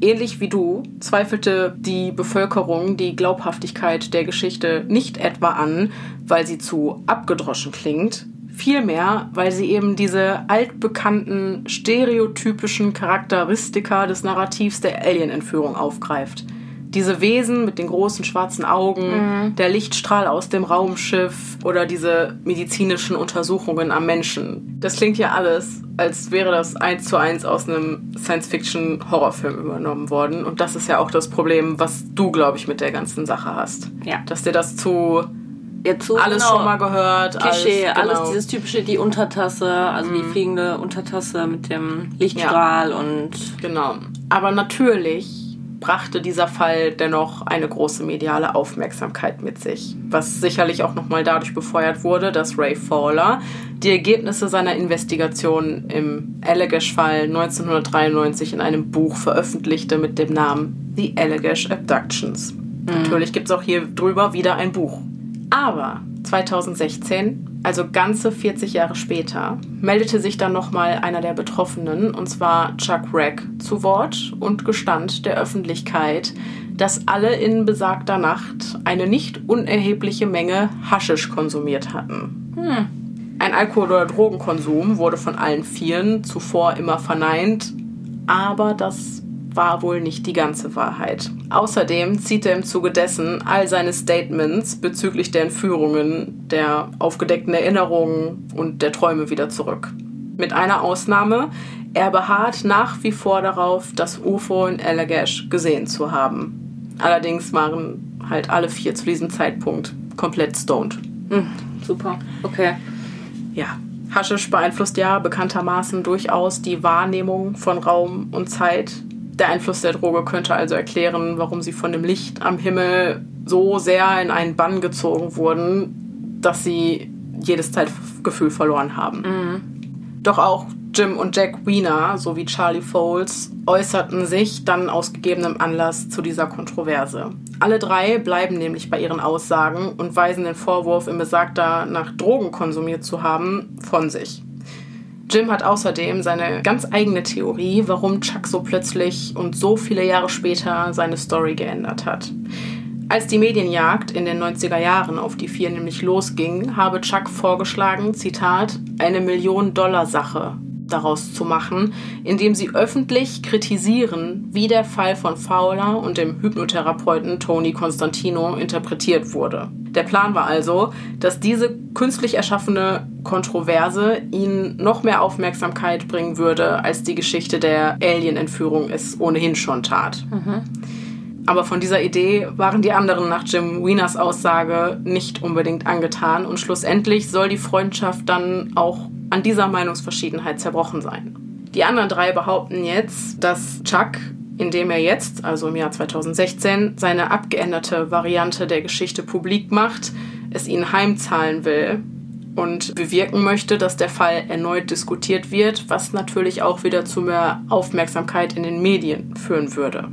ähnlich wie du zweifelte die Bevölkerung die Glaubhaftigkeit der Geschichte nicht etwa an, weil sie zu abgedroschen klingt, Vielmehr, weil sie eben diese altbekannten stereotypischen Charakteristika des Narrativs der Alien-Entführung aufgreift. Diese Wesen mit den großen schwarzen Augen, mhm. der Lichtstrahl aus dem Raumschiff oder diese medizinischen Untersuchungen am Menschen. Das klingt ja alles, als wäre das eins zu eins aus einem Science-Fiction-Horrorfilm übernommen worden. Und das ist ja auch das Problem, was du, glaube ich, mit der ganzen Sache hast. Ja. Dass dir das zu Jetzt alles genau. schon mal gehört. Klischee, alles, genau. alles, dieses typische, die Untertasse, also mm. die mhm. fliegende Untertasse mit dem Lichtstrahl ja. und. Genau. Aber natürlich brachte dieser Fall dennoch eine große mediale Aufmerksamkeit mit sich, was sicherlich auch nochmal dadurch befeuert wurde, dass Ray Fowler die Ergebnisse seiner Investigation im Allagash-Fall 1993 in einem Buch veröffentlichte mit dem Namen The Allagash Abductions. Mhm. Natürlich gibt es auch hier drüber wieder ein Buch. Aber 2016, also ganze 40 Jahre später, meldete sich dann nochmal einer der Betroffenen, und zwar Chuck Rack, zu Wort und gestand der Öffentlichkeit, dass alle in besagter Nacht eine nicht unerhebliche Menge Haschisch konsumiert hatten. Hm. Ein Alkohol- oder Drogenkonsum wurde von allen Vieren zuvor immer verneint, aber das war wohl nicht die ganze Wahrheit. Außerdem zieht er im Zuge dessen all seine Statements bezüglich der Entführungen, der aufgedeckten Erinnerungen und der Träume wieder zurück. Mit einer Ausnahme, er beharrt nach wie vor darauf, das UFO in Allagash gesehen zu haben. Allerdings waren halt alle vier zu diesem Zeitpunkt komplett stoned. Mhm, super, okay. Ja, Haschisch beeinflusst ja bekanntermaßen durchaus die Wahrnehmung von Raum und Zeit. Der Einfluss der Droge könnte also erklären, warum sie von dem Licht am Himmel so sehr in einen Bann gezogen wurden, dass sie jedes Zeitgefühl verloren haben. Mhm. Doch auch Jim und Jack Wiener sowie Charlie Foles äußerten sich dann aus gegebenem Anlass zu dieser Kontroverse. Alle drei bleiben nämlich bei ihren Aussagen und weisen den Vorwurf, im Besagter nach Drogen konsumiert zu haben, von sich. Jim hat außerdem seine ganz eigene Theorie, warum Chuck so plötzlich und so viele Jahre später seine Story geändert hat. Als die Medienjagd in den 90er Jahren auf die vier nämlich losging, habe Chuck vorgeschlagen, Zitat, eine Million-Dollar-Sache daraus zu machen, indem sie öffentlich kritisieren, wie der Fall von Fowler und dem Hypnotherapeuten Tony Constantino interpretiert wurde. Der Plan war also, dass diese künstlich erschaffene Kontroverse ihnen noch mehr Aufmerksamkeit bringen würde, als die Geschichte der Alien-Entführung es ohnehin schon tat. Mhm. Aber von dieser Idee waren die anderen nach Jim Wieners Aussage nicht unbedingt angetan und schlussendlich soll die Freundschaft dann auch an dieser Meinungsverschiedenheit zerbrochen sein. Die anderen drei behaupten jetzt, dass Chuck, indem er jetzt, also im Jahr 2016, seine abgeänderte Variante der Geschichte publik macht, es ihnen heimzahlen will und bewirken möchte, dass der Fall erneut diskutiert wird, was natürlich auch wieder zu mehr Aufmerksamkeit in den Medien führen würde.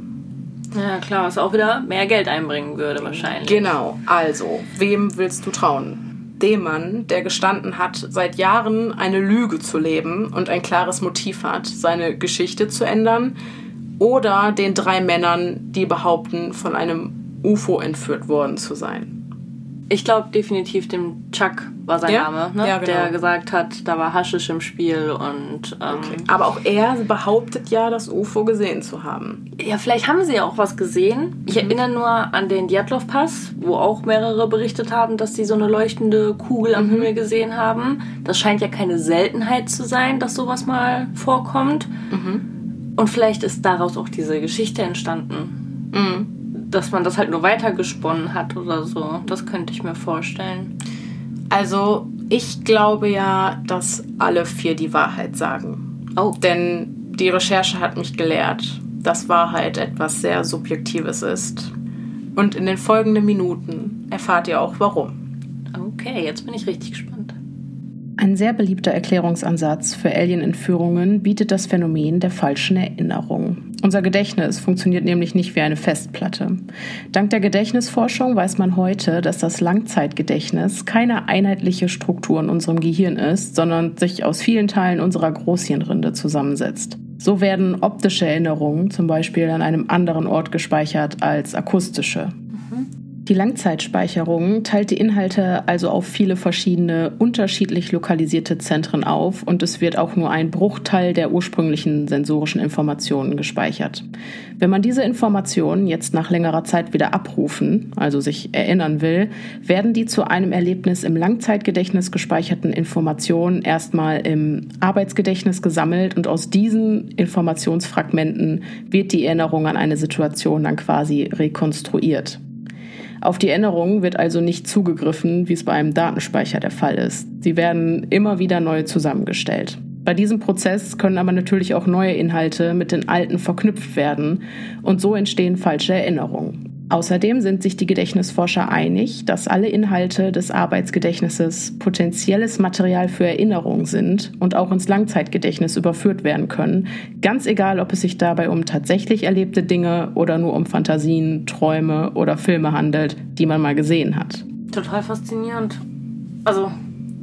Ja, klar, was auch wieder mehr Geld einbringen würde wahrscheinlich. Genau, also, wem willst du trauen? Dem Mann, der gestanden hat, seit Jahren eine Lüge zu leben und ein klares Motiv hat, seine Geschichte zu ändern, oder den drei Männern, die behaupten, von einem UFO entführt worden zu sein. Ich glaube definitiv dem Chuck war sein ja? Name, ne? ja, genau. der gesagt hat, da war Haschisch im Spiel und. Ähm, okay. Aber auch er behauptet ja, das UFO gesehen zu haben. Ja, vielleicht haben sie ja auch was gesehen. Ich mhm. erinnere nur an den Djatlov-Pass, wo auch mehrere berichtet haben, dass sie so eine leuchtende Kugel am mhm. Himmel gesehen haben. Das scheint ja keine Seltenheit zu sein, dass sowas mal vorkommt. Mhm. Und vielleicht ist daraus auch diese Geschichte entstanden. Mhm dass man das halt nur weitergesponnen hat oder so. Das könnte ich mir vorstellen. Also, ich glaube ja, dass alle vier die Wahrheit sagen. Oh. Denn die Recherche hat mich gelehrt, dass Wahrheit etwas sehr Subjektives ist. Und in den folgenden Minuten erfahrt ihr auch warum. Okay, jetzt bin ich richtig gespannt. Ein sehr beliebter Erklärungsansatz für Alien-Entführungen bietet das Phänomen der falschen Erinnerung. Unser Gedächtnis funktioniert nämlich nicht wie eine Festplatte. Dank der Gedächtnisforschung weiß man heute, dass das Langzeitgedächtnis keine einheitliche Struktur in unserem Gehirn ist, sondern sich aus vielen Teilen unserer Großhirnrinde zusammensetzt. So werden optische Erinnerungen zum Beispiel an einem anderen Ort gespeichert als akustische. Die Langzeitspeicherung teilt die Inhalte also auf viele verschiedene, unterschiedlich lokalisierte Zentren auf und es wird auch nur ein Bruchteil der ursprünglichen sensorischen Informationen gespeichert. Wenn man diese Informationen jetzt nach längerer Zeit wieder abrufen, also sich erinnern will, werden die zu einem Erlebnis im Langzeitgedächtnis gespeicherten Informationen erstmal im Arbeitsgedächtnis gesammelt und aus diesen Informationsfragmenten wird die Erinnerung an eine Situation dann quasi rekonstruiert. Auf die Erinnerungen wird also nicht zugegriffen, wie es bei einem Datenspeicher der Fall ist. Sie werden immer wieder neu zusammengestellt. Bei diesem Prozess können aber natürlich auch neue Inhalte mit den alten verknüpft werden und so entstehen falsche Erinnerungen. Außerdem sind sich die Gedächtnisforscher einig, dass alle Inhalte des Arbeitsgedächtnisses potenzielles Material für Erinnerungen sind und auch ins Langzeitgedächtnis überführt werden können, ganz egal, ob es sich dabei um tatsächlich erlebte Dinge oder nur um Fantasien, Träume oder Filme handelt, die man mal gesehen hat. Total faszinierend. Also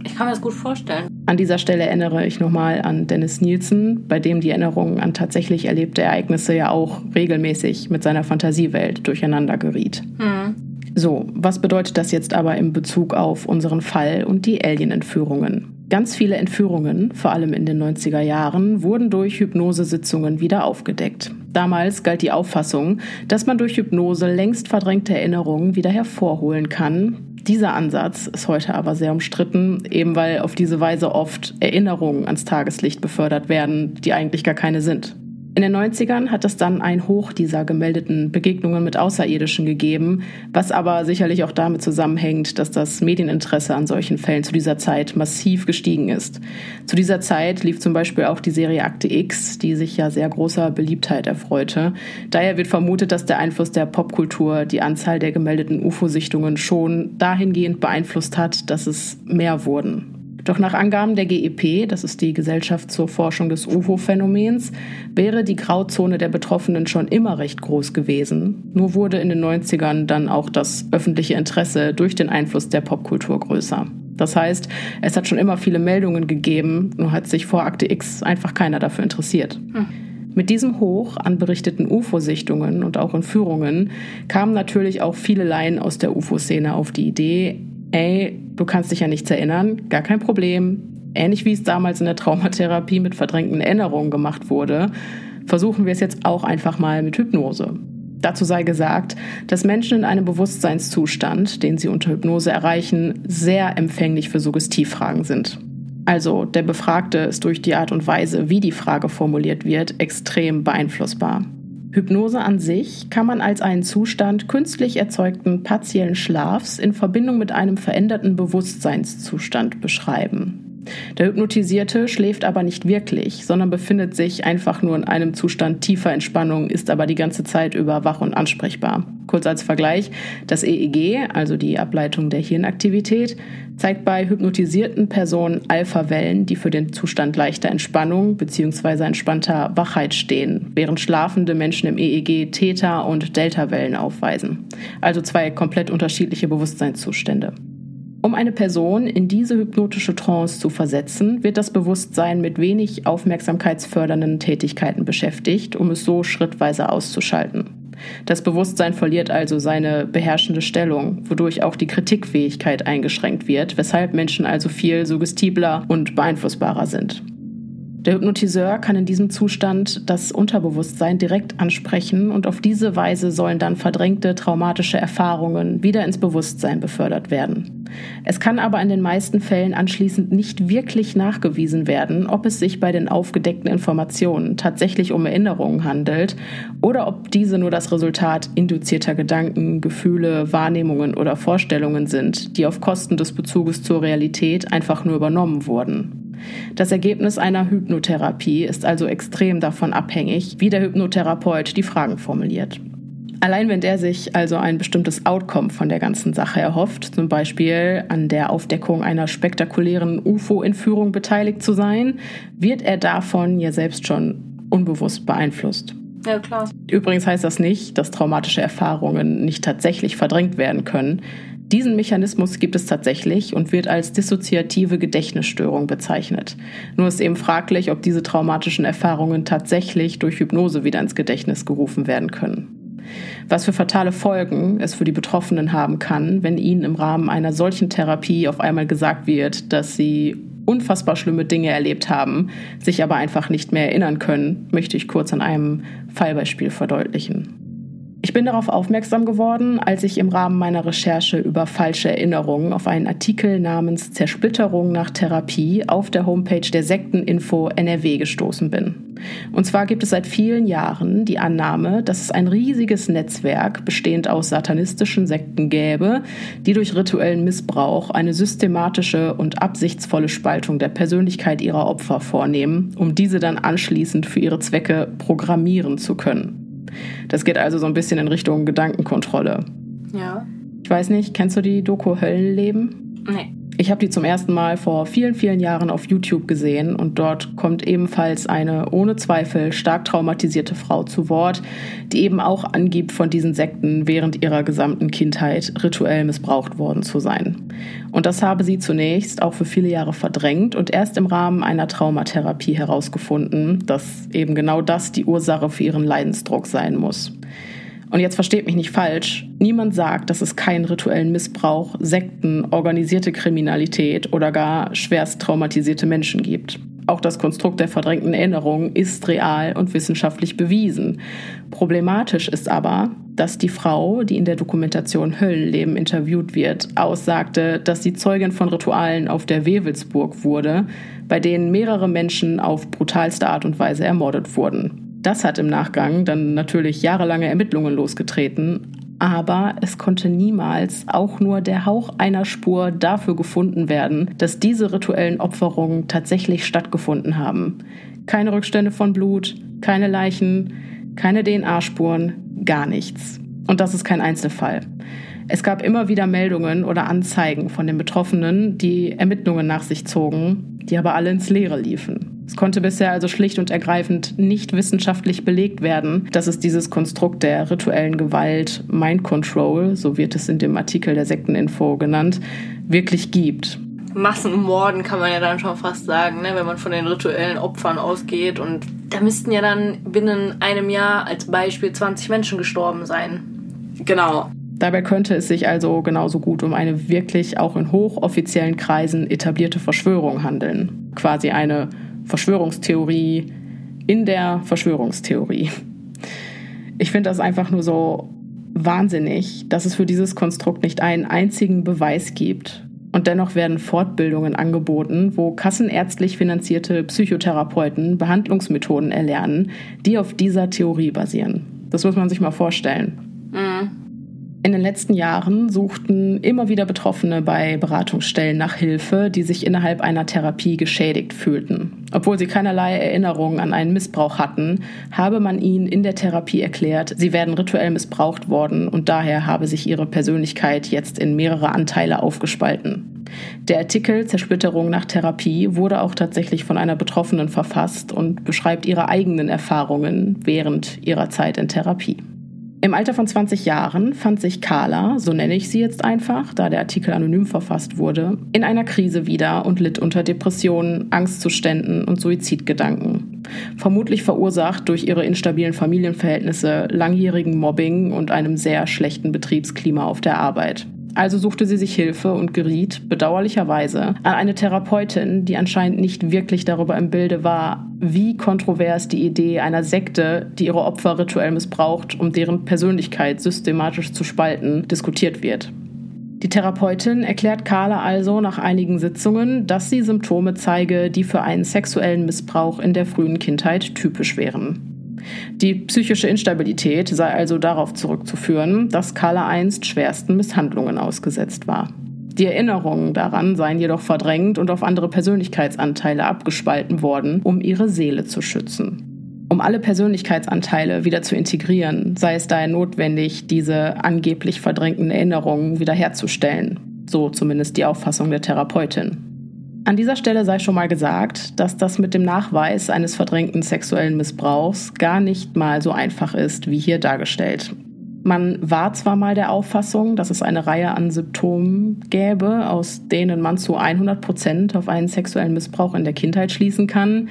ich kann mir das gut vorstellen. An dieser Stelle erinnere ich nochmal an Dennis Nielsen, bei dem die Erinnerung an tatsächlich erlebte Ereignisse ja auch regelmäßig mit seiner Fantasiewelt durcheinander geriet. Hm. So, was bedeutet das jetzt aber in Bezug auf unseren Fall und die Alien-Entführungen? Ganz viele Entführungen, vor allem in den 90er Jahren, wurden durch Hypnosesitzungen wieder aufgedeckt. Damals galt die Auffassung, dass man durch Hypnose längst verdrängte Erinnerungen wieder hervorholen kann. Dieser Ansatz ist heute aber sehr umstritten, eben weil auf diese Weise oft Erinnerungen ans Tageslicht befördert werden, die eigentlich gar keine sind. In den 90ern hat es dann ein Hoch dieser gemeldeten Begegnungen mit Außerirdischen gegeben, was aber sicherlich auch damit zusammenhängt, dass das Medieninteresse an solchen Fällen zu dieser Zeit massiv gestiegen ist. Zu dieser Zeit lief zum Beispiel auch die Serie Akte X, die sich ja sehr großer Beliebtheit erfreute. Daher wird vermutet, dass der Einfluss der Popkultur die Anzahl der gemeldeten UFO-Sichtungen schon dahingehend beeinflusst hat, dass es mehr wurden. Doch nach Angaben der GEP, das ist die Gesellschaft zur Forschung des UFO-Phänomens, wäre die Grauzone der Betroffenen schon immer recht groß gewesen. Nur wurde in den 90ern dann auch das öffentliche Interesse durch den Einfluss der Popkultur größer. Das heißt, es hat schon immer viele Meldungen gegeben, nur hat sich vor Akte X einfach keiner dafür interessiert. Hm. Mit diesem Hoch an berichteten UFO-Sichtungen und auch Entführungen kamen natürlich auch viele Laien aus der UFO-Szene auf die Idee, ey, du kannst dich ja nichts erinnern, gar kein Problem. Ähnlich wie es damals in der Traumatherapie mit verdrängten Erinnerungen gemacht wurde, versuchen wir es jetzt auch einfach mal mit Hypnose. Dazu sei gesagt, dass Menschen in einem Bewusstseinszustand, den sie unter Hypnose erreichen, sehr empfänglich für Suggestivfragen sind. Also der Befragte ist durch die Art und Weise, wie die Frage formuliert wird, extrem beeinflussbar. Hypnose an sich kann man als einen Zustand künstlich erzeugten partiellen Schlafs in Verbindung mit einem veränderten Bewusstseinszustand beschreiben. Der Hypnotisierte schläft aber nicht wirklich, sondern befindet sich einfach nur in einem Zustand tiefer Entspannung, ist aber die ganze Zeit über wach und ansprechbar. Kurz als Vergleich, das EEG, also die Ableitung der Hirnaktivität, zeigt bei hypnotisierten Personen Alpha-Wellen, die für den Zustand leichter Entspannung bzw. entspannter Wachheit stehen, während schlafende Menschen im EEG Theta- und Delta-Wellen aufweisen. Also zwei komplett unterschiedliche Bewusstseinszustände. Um eine Person in diese hypnotische Trance zu versetzen, wird das Bewusstsein mit wenig aufmerksamkeitsfördernden Tätigkeiten beschäftigt, um es so schrittweise auszuschalten. Das Bewusstsein verliert also seine beherrschende Stellung, wodurch auch die Kritikfähigkeit eingeschränkt wird, weshalb Menschen also viel suggestibler und beeinflussbarer sind. Der Hypnotiseur kann in diesem Zustand das Unterbewusstsein direkt ansprechen und auf diese Weise sollen dann verdrängte traumatische Erfahrungen wieder ins Bewusstsein befördert werden. Es kann aber in den meisten Fällen anschließend nicht wirklich nachgewiesen werden, ob es sich bei den aufgedeckten Informationen tatsächlich um Erinnerungen handelt oder ob diese nur das Resultat induzierter Gedanken, Gefühle, Wahrnehmungen oder Vorstellungen sind, die auf Kosten des Bezuges zur Realität einfach nur übernommen wurden. Das Ergebnis einer Hypnotherapie ist also extrem davon abhängig, wie der Hypnotherapeut die Fragen formuliert. Allein wenn der sich also ein bestimmtes Outcome von der ganzen Sache erhofft, zum Beispiel an der Aufdeckung einer spektakulären UFO-Entführung beteiligt zu sein, wird er davon ja selbst schon unbewusst beeinflusst. Ja, klar. Übrigens heißt das nicht, dass traumatische Erfahrungen nicht tatsächlich verdrängt werden können. Diesen Mechanismus gibt es tatsächlich und wird als dissoziative Gedächtnisstörung bezeichnet. Nur ist eben fraglich, ob diese traumatischen Erfahrungen tatsächlich durch Hypnose wieder ins Gedächtnis gerufen werden können. Was für fatale Folgen es für die Betroffenen haben kann, wenn ihnen im Rahmen einer solchen Therapie auf einmal gesagt wird, dass sie unfassbar schlimme Dinge erlebt haben, sich aber einfach nicht mehr erinnern können, möchte ich kurz an einem Fallbeispiel verdeutlichen. Ich bin darauf aufmerksam geworden, als ich im Rahmen meiner Recherche über falsche Erinnerungen auf einen Artikel namens Zersplitterung nach Therapie auf der Homepage der Sekteninfo NRW gestoßen bin. Und zwar gibt es seit vielen Jahren die Annahme, dass es ein riesiges Netzwerk bestehend aus satanistischen Sekten gäbe, die durch rituellen Missbrauch eine systematische und absichtsvolle Spaltung der Persönlichkeit ihrer Opfer vornehmen, um diese dann anschließend für ihre Zwecke programmieren zu können. Das geht also so ein bisschen in Richtung Gedankenkontrolle. Ja. Ich weiß nicht, kennst du die Doku Höllenleben? Nee. Ich habe die zum ersten Mal vor vielen, vielen Jahren auf YouTube gesehen und dort kommt ebenfalls eine ohne Zweifel stark traumatisierte Frau zu Wort, die eben auch angibt, von diesen Sekten während ihrer gesamten Kindheit rituell missbraucht worden zu sein. Und das habe sie zunächst auch für viele Jahre verdrängt und erst im Rahmen einer Traumatherapie herausgefunden, dass eben genau das die Ursache für ihren Leidensdruck sein muss. Und jetzt versteht mich nicht falsch, niemand sagt, dass es keinen rituellen Missbrauch, Sekten, organisierte Kriminalität oder gar schwerst traumatisierte Menschen gibt. Auch das Konstrukt der verdrängten Erinnerung ist real und wissenschaftlich bewiesen. Problematisch ist aber, dass die Frau, die in der Dokumentation Höllenleben interviewt wird, aussagte, dass sie Zeugin von Ritualen auf der Wewelsburg wurde, bei denen mehrere Menschen auf brutalste Art und Weise ermordet wurden. Das hat im Nachgang dann natürlich jahrelange Ermittlungen losgetreten, aber es konnte niemals auch nur der Hauch einer Spur dafür gefunden werden, dass diese rituellen Opferungen tatsächlich stattgefunden haben. Keine Rückstände von Blut, keine Leichen, keine DNA-Spuren, gar nichts. Und das ist kein Einzelfall. Es gab immer wieder Meldungen oder Anzeigen von den Betroffenen, die Ermittlungen nach sich zogen, die aber alle ins Leere liefen. Es konnte bisher also schlicht und ergreifend nicht wissenschaftlich belegt werden, dass es dieses Konstrukt der rituellen Gewalt, Mind Control, so wird es in dem Artikel der Sekteninfo genannt, wirklich gibt. Massenmorden kann man ja dann schon fast sagen, ne? wenn man von den rituellen Opfern ausgeht. Und da müssten ja dann binnen einem Jahr als Beispiel 20 Menschen gestorben sein. Genau. Dabei könnte es sich also genauso gut um eine wirklich auch in hochoffiziellen Kreisen etablierte Verschwörung handeln. Quasi eine Verschwörungstheorie in der Verschwörungstheorie. Ich finde das einfach nur so wahnsinnig, dass es für dieses Konstrukt nicht einen einzigen Beweis gibt. Und dennoch werden Fortbildungen angeboten, wo kassenärztlich finanzierte Psychotherapeuten Behandlungsmethoden erlernen, die auf dieser Theorie basieren. Das muss man sich mal vorstellen. Mhm. In den letzten Jahren suchten immer wieder Betroffene bei Beratungsstellen nach Hilfe, die sich innerhalb einer Therapie geschädigt fühlten. Obwohl sie keinerlei Erinnerungen an einen Missbrauch hatten, habe man ihnen in der Therapie erklärt, sie werden rituell missbraucht worden und daher habe sich ihre Persönlichkeit jetzt in mehrere Anteile aufgespalten. Der Artikel Zersplitterung nach Therapie wurde auch tatsächlich von einer Betroffenen verfasst und beschreibt ihre eigenen Erfahrungen während ihrer Zeit in Therapie. Im Alter von 20 Jahren fand sich Carla, so nenne ich sie jetzt einfach, da der Artikel anonym verfasst wurde, in einer Krise wieder und litt unter Depressionen, Angstzuständen und Suizidgedanken. Vermutlich verursacht durch ihre instabilen Familienverhältnisse, langjährigen Mobbing und einem sehr schlechten Betriebsklima auf der Arbeit. Also suchte sie sich Hilfe und geriet, bedauerlicherweise, an eine Therapeutin, die anscheinend nicht wirklich darüber im Bilde war, wie kontrovers die Idee einer Sekte, die ihre Opfer rituell missbraucht, um deren Persönlichkeit systematisch zu spalten, diskutiert wird. Die Therapeutin erklärt Carla also nach einigen Sitzungen, dass sie Symptome zeige, die für einen sexuellen Missbrauch in der frühen Kindheit typisch wären. Die psychische Instabilität sei also darauf zurückzuführen, dass Carla einst schwersten Misshandlungen ausgesetzt war. Die Erinnerungen daran seien jedoch verdrängt und auf andere Persönlichkeitsanteile abgespalten worden, um ihre Seele zu schützen. Um alle Persönlichkeitsanteile wieder zu integrieren, sei es daher notwendig, diese angeblich verdrängten Erinnerungen wiederherzustellen. So zumindest die Auffassung der Therapeutin. An dieser Stelle sei schon mal gesagt, dass das mit dem Nachweis eines verdrängten sexuellen Missbrauchs gar nicht mal so einfach ist, wie hier dargestellt. Man war zwar mal der Auffassung, dass es eine Reihe an Symptomen gäbe, aus denen man zu 100 Prozent auf einen sexuellen Missbrauch in der Kindheit schließen kann,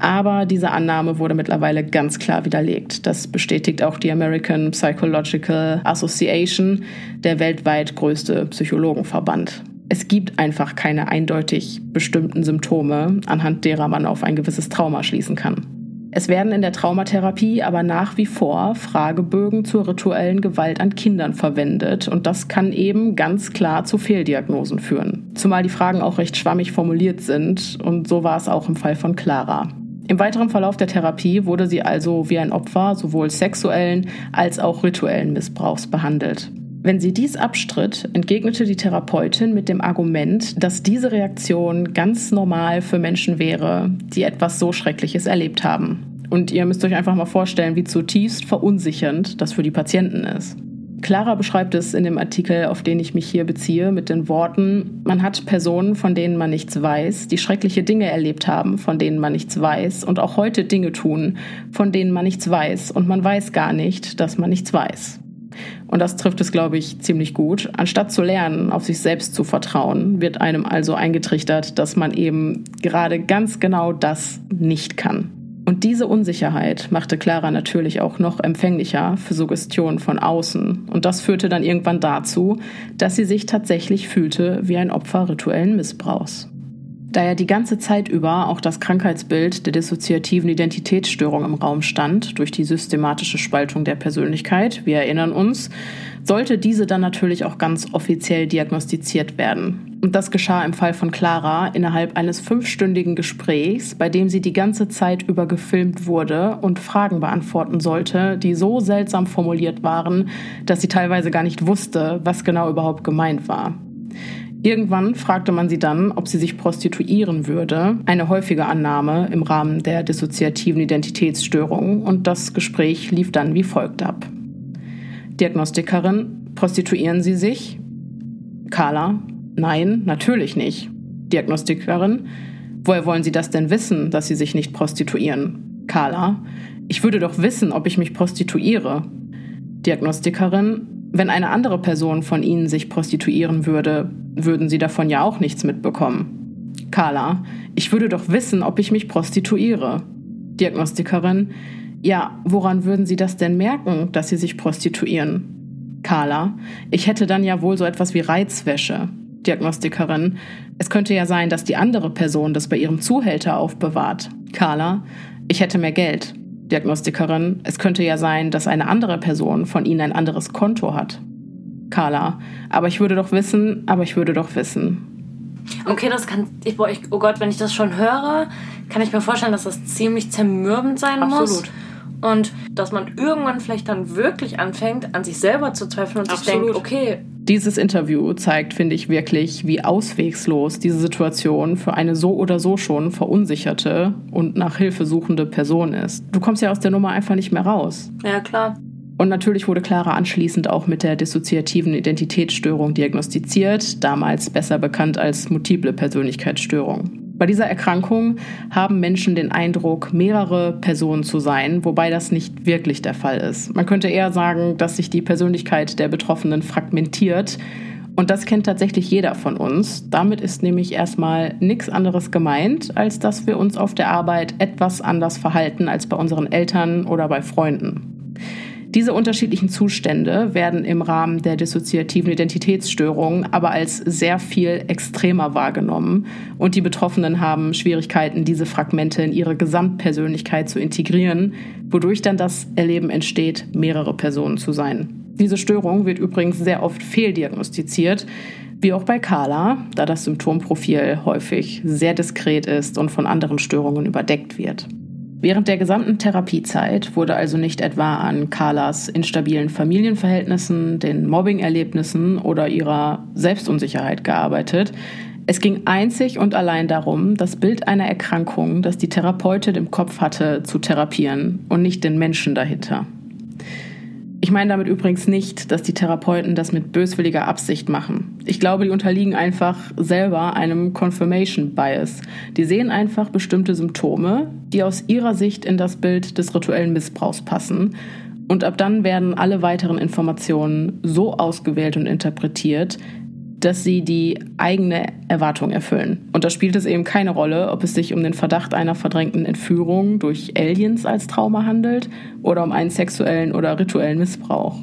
aber diese Annahme wurde mittlerweile ganz klar widerlegt. Das bestätigt auch die American Psychological Association, der weltweit größte Psychologenverband. Es gibt einfach keine eindeutig bestimmten Symptome, anhand derer man auf ein gewisses Trauma schließen kann. Es werden in der Traumatherapie aber nach wie vor Fragebögen zur rituellen Gewalt an Kindern verwendet und das kann eben ganz klar zu Fehldiagnosen führen. Zumal die Fragen auch recht schwammig formuliert sind und so war es auch im Fall von Clara. Im weiteren Verlauf der Therapie wurde sie also wie ein Opfer sowohl sexuellen als auch rituellen Missbrauchs behandelt. Wenn sie dies abstritt, entgegnete die Therapeutin mit dem Argument, dass diese Reaktion ganz normal für Menschen wäre, die etwas so Schreckliches erlebt haben. Und ihr müsst euch einfach mal vorstellen, wie zutiefst verunsichernd das für die Patienten ist. Clara beschreibt es in dem Artikel, auf den ich mich hier beziehe, mit den Worten, man hat Personen, von denen man nichts weiß, die schreckliche Dinge erlebt haben, von denen man nichts weiß und auch heute Dinge tun, von denen man nichts weiß und man weiß gar nicht, dass man nichts weiß. Und das trifft es, glaube ich, ziemlich gut. Anstatt zu lernen, auf sich selbst zu vertrauen, wird einem also eingetrichtert, dass man eben gerade ganz genau das nicht kann. Und diese Unsicherheit machte Clara natürlich auch noch empfänglicher für Suggestionen von außen. Und das führte dann irgendwann dazu, dass sie sich tatsächlich fühlte wie ein Opfer rituellen Missbrauchs. Da ja die ganze Zeit über auch das Krankheitsbild der dissoziativen Identitätsstörung im Raum stand, durch die systematische Spaltung der Persönlichkeit, wir erinnern uns, sollte diese dann natürlich auch ganz offiziell diagnostiziert werden. Und das geschah im Fall von Clara innerhalb eines fünfstündigen Gesprächs, bei dem sie die ganze Zeit über gefilmt wurde und Fragen beantworten sollte, die so seltsam formuliert waren, dass sie teilweise gar nicht wusste, was genau überhaupt gemeint war. Irgendwann fragte man sie dann, ob sie sich prostituieren würde, eine häufige Annahme im Rahmen der dissoziativen Identitätsstörung, und das Gespräch lief dann wie folgt ab. Diagnostikerin, prostituieren Sie sich? Carla, nein, natürlich nicht. Diagnostikerin, woher wollen Sie das denn wissen, dass Sie sich nicht prostituieren? Carla, ich würde doch wissen, ob ich mich prostituiere. Diagnostikerin, wenn eine andere Person von Ihnen sich prostituieren würde, würden Sie davon ja auch nichts mitbekommen. Carla, ich würde doch wissen, ob ich mich prostituiere. Diagnostikerin, ja, woran würden Sie das denn merken, dass Sie sich prostituieren? Carla, ich hätte dann ja wohl so etwas wie Reizwäsche. Diagnostikerin, es könnte ja sein, dass die andere Person das bei ihrem Zuhälter aufbewahrt. Carla, ich hätte mehr Geld. Diagnostikerin, es könnte ja sein, dass eine andere Person von Ihnen ein anderes Konto hat. Carla, aber ich würde doch wissen, aber ich würde doch wissen. Okay, das kann. Ich, boah, ich, oh Gott, wenn ich das schon höre, kann ich mir vorstellen, dass das ziemlich zermürbend sein Absolut. muss. Und dass man irgendwann vielleicht dann wirklich anfängt, an sich selber zu zweifeln und Absolut. sich denkt, okay. Dieses Interview zeigt, finde ich, wirklich, wie auswegslos diese Situation für eine so oder so schon verunsicherte und nach Hilfe suchende Person ist. Du kommst ja aus der Nummer einfach nicht mehr raus. Ja, klar. Und natürlich wurde Clara anschließend auch mit der dissoziativen Identitätsstörung diagnostiziert, damals besser bekannt als multiple Persönlichkeitsstörung. Bei dieser Erkrankung haben Menschen den Eindruck, mehrere Personen zu sein, wobei das nicht wirklich der Fall ist. Man könnte eher sagen, dass sich die Persönlichkeit der Betroffenen fragmentiert. Und das kennt tatsächlich jeder von uns. Damit ist nämlich erstmal nichts anderes gemeint, als dass wir uns auf der Arbeit etwas anders verhalten als bei unseren Eltern oder bei Freunden. Diese unterschiedlichen Zustände werden im Rahmen der dissoziativen Identitätsstörung aber als sehr viel extremer wahrgenommen und die Betroffenen haben Schwierigkeiten, diese Fragmente in ihre Gesamtpersönlichkeit zu integrieren, wodurch dann das Erleben entsteht, mehrere Personen zu sein. Diese Störung wird übrigens sehr oft fehldiagnostiziert, wie auch bei Carla, da das Symptomprofil häufig sehr diskret ist und von anderen Störungen überdeckt wird. Während der gesamten Therapiezeit wurde also nicht etwa an Carlas instabilen Familienverhältnissen, den Mobbing-Erlebnissen oder ihrer Selbstunsicherheit gearbeitet. Es ging einzig und allein darum, das Bild einer Erkrankung, das die Therapeutin im Kopf hatte, zu therapieren und nicht den Menschen dahinter. Ich meine damit übrigens nicht, dass die Therapeuten das mit böswilliger Absicht machen. Ich glaube, die unterliegen einfach selber einem Confirmation Bias. Die sehen einfach bestimmte Symptome, die aus ihrer Sicht in das Bild des rituellen Missbrauchs passen. Und ab dann werden alle weiteren Informationen so ausgewählt und interpretiert, dass sie die eigene Erwartung erfüllen. Und da spielt es eben keine Rolle, ob es sich um den Verdacht einer verdrängten Entführung durch Aliens als Trauma handelt oder um einen sexuellen oder rituellen Missbrauch.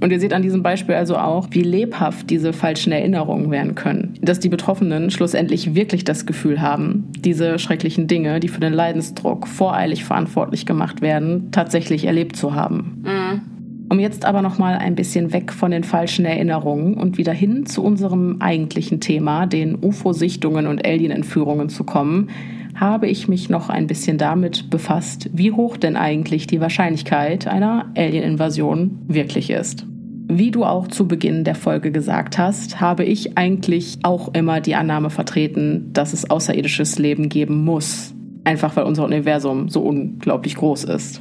Und ihr seht an diesem Beispiel also auch, wie lebhaft diese falschen Erinnerungen werden können. Dass die Betroffenen schlussendlich wirklich das Gefühl haben, diese schrecklichen Dinge, die für den Leidensdruck voreilig verantwortlich gemacht werden, tatsächlich erlebt zu haben. Mhm. Um jetzt aber noch mal ein bisschen weg von den falschen Erinnerungen und wieder hin zu unserem eigentlichen Thema, den UFO-Sichtungen und Alien-Entführungen zu kommen, habe ich mich noch ein bisschen damit befasst, wie hoch denn eigentlich die Wahrscheinlichkeit einer Alien-Invasion wirklich ist. Wie du auch zu Beginn der Folge gesagt hast, habe ich eigentlich auch immer die Annahme vertreten, dass es außerirdisches Leben geben muss. Einfach weil unser Universum so unglaublich groß ist.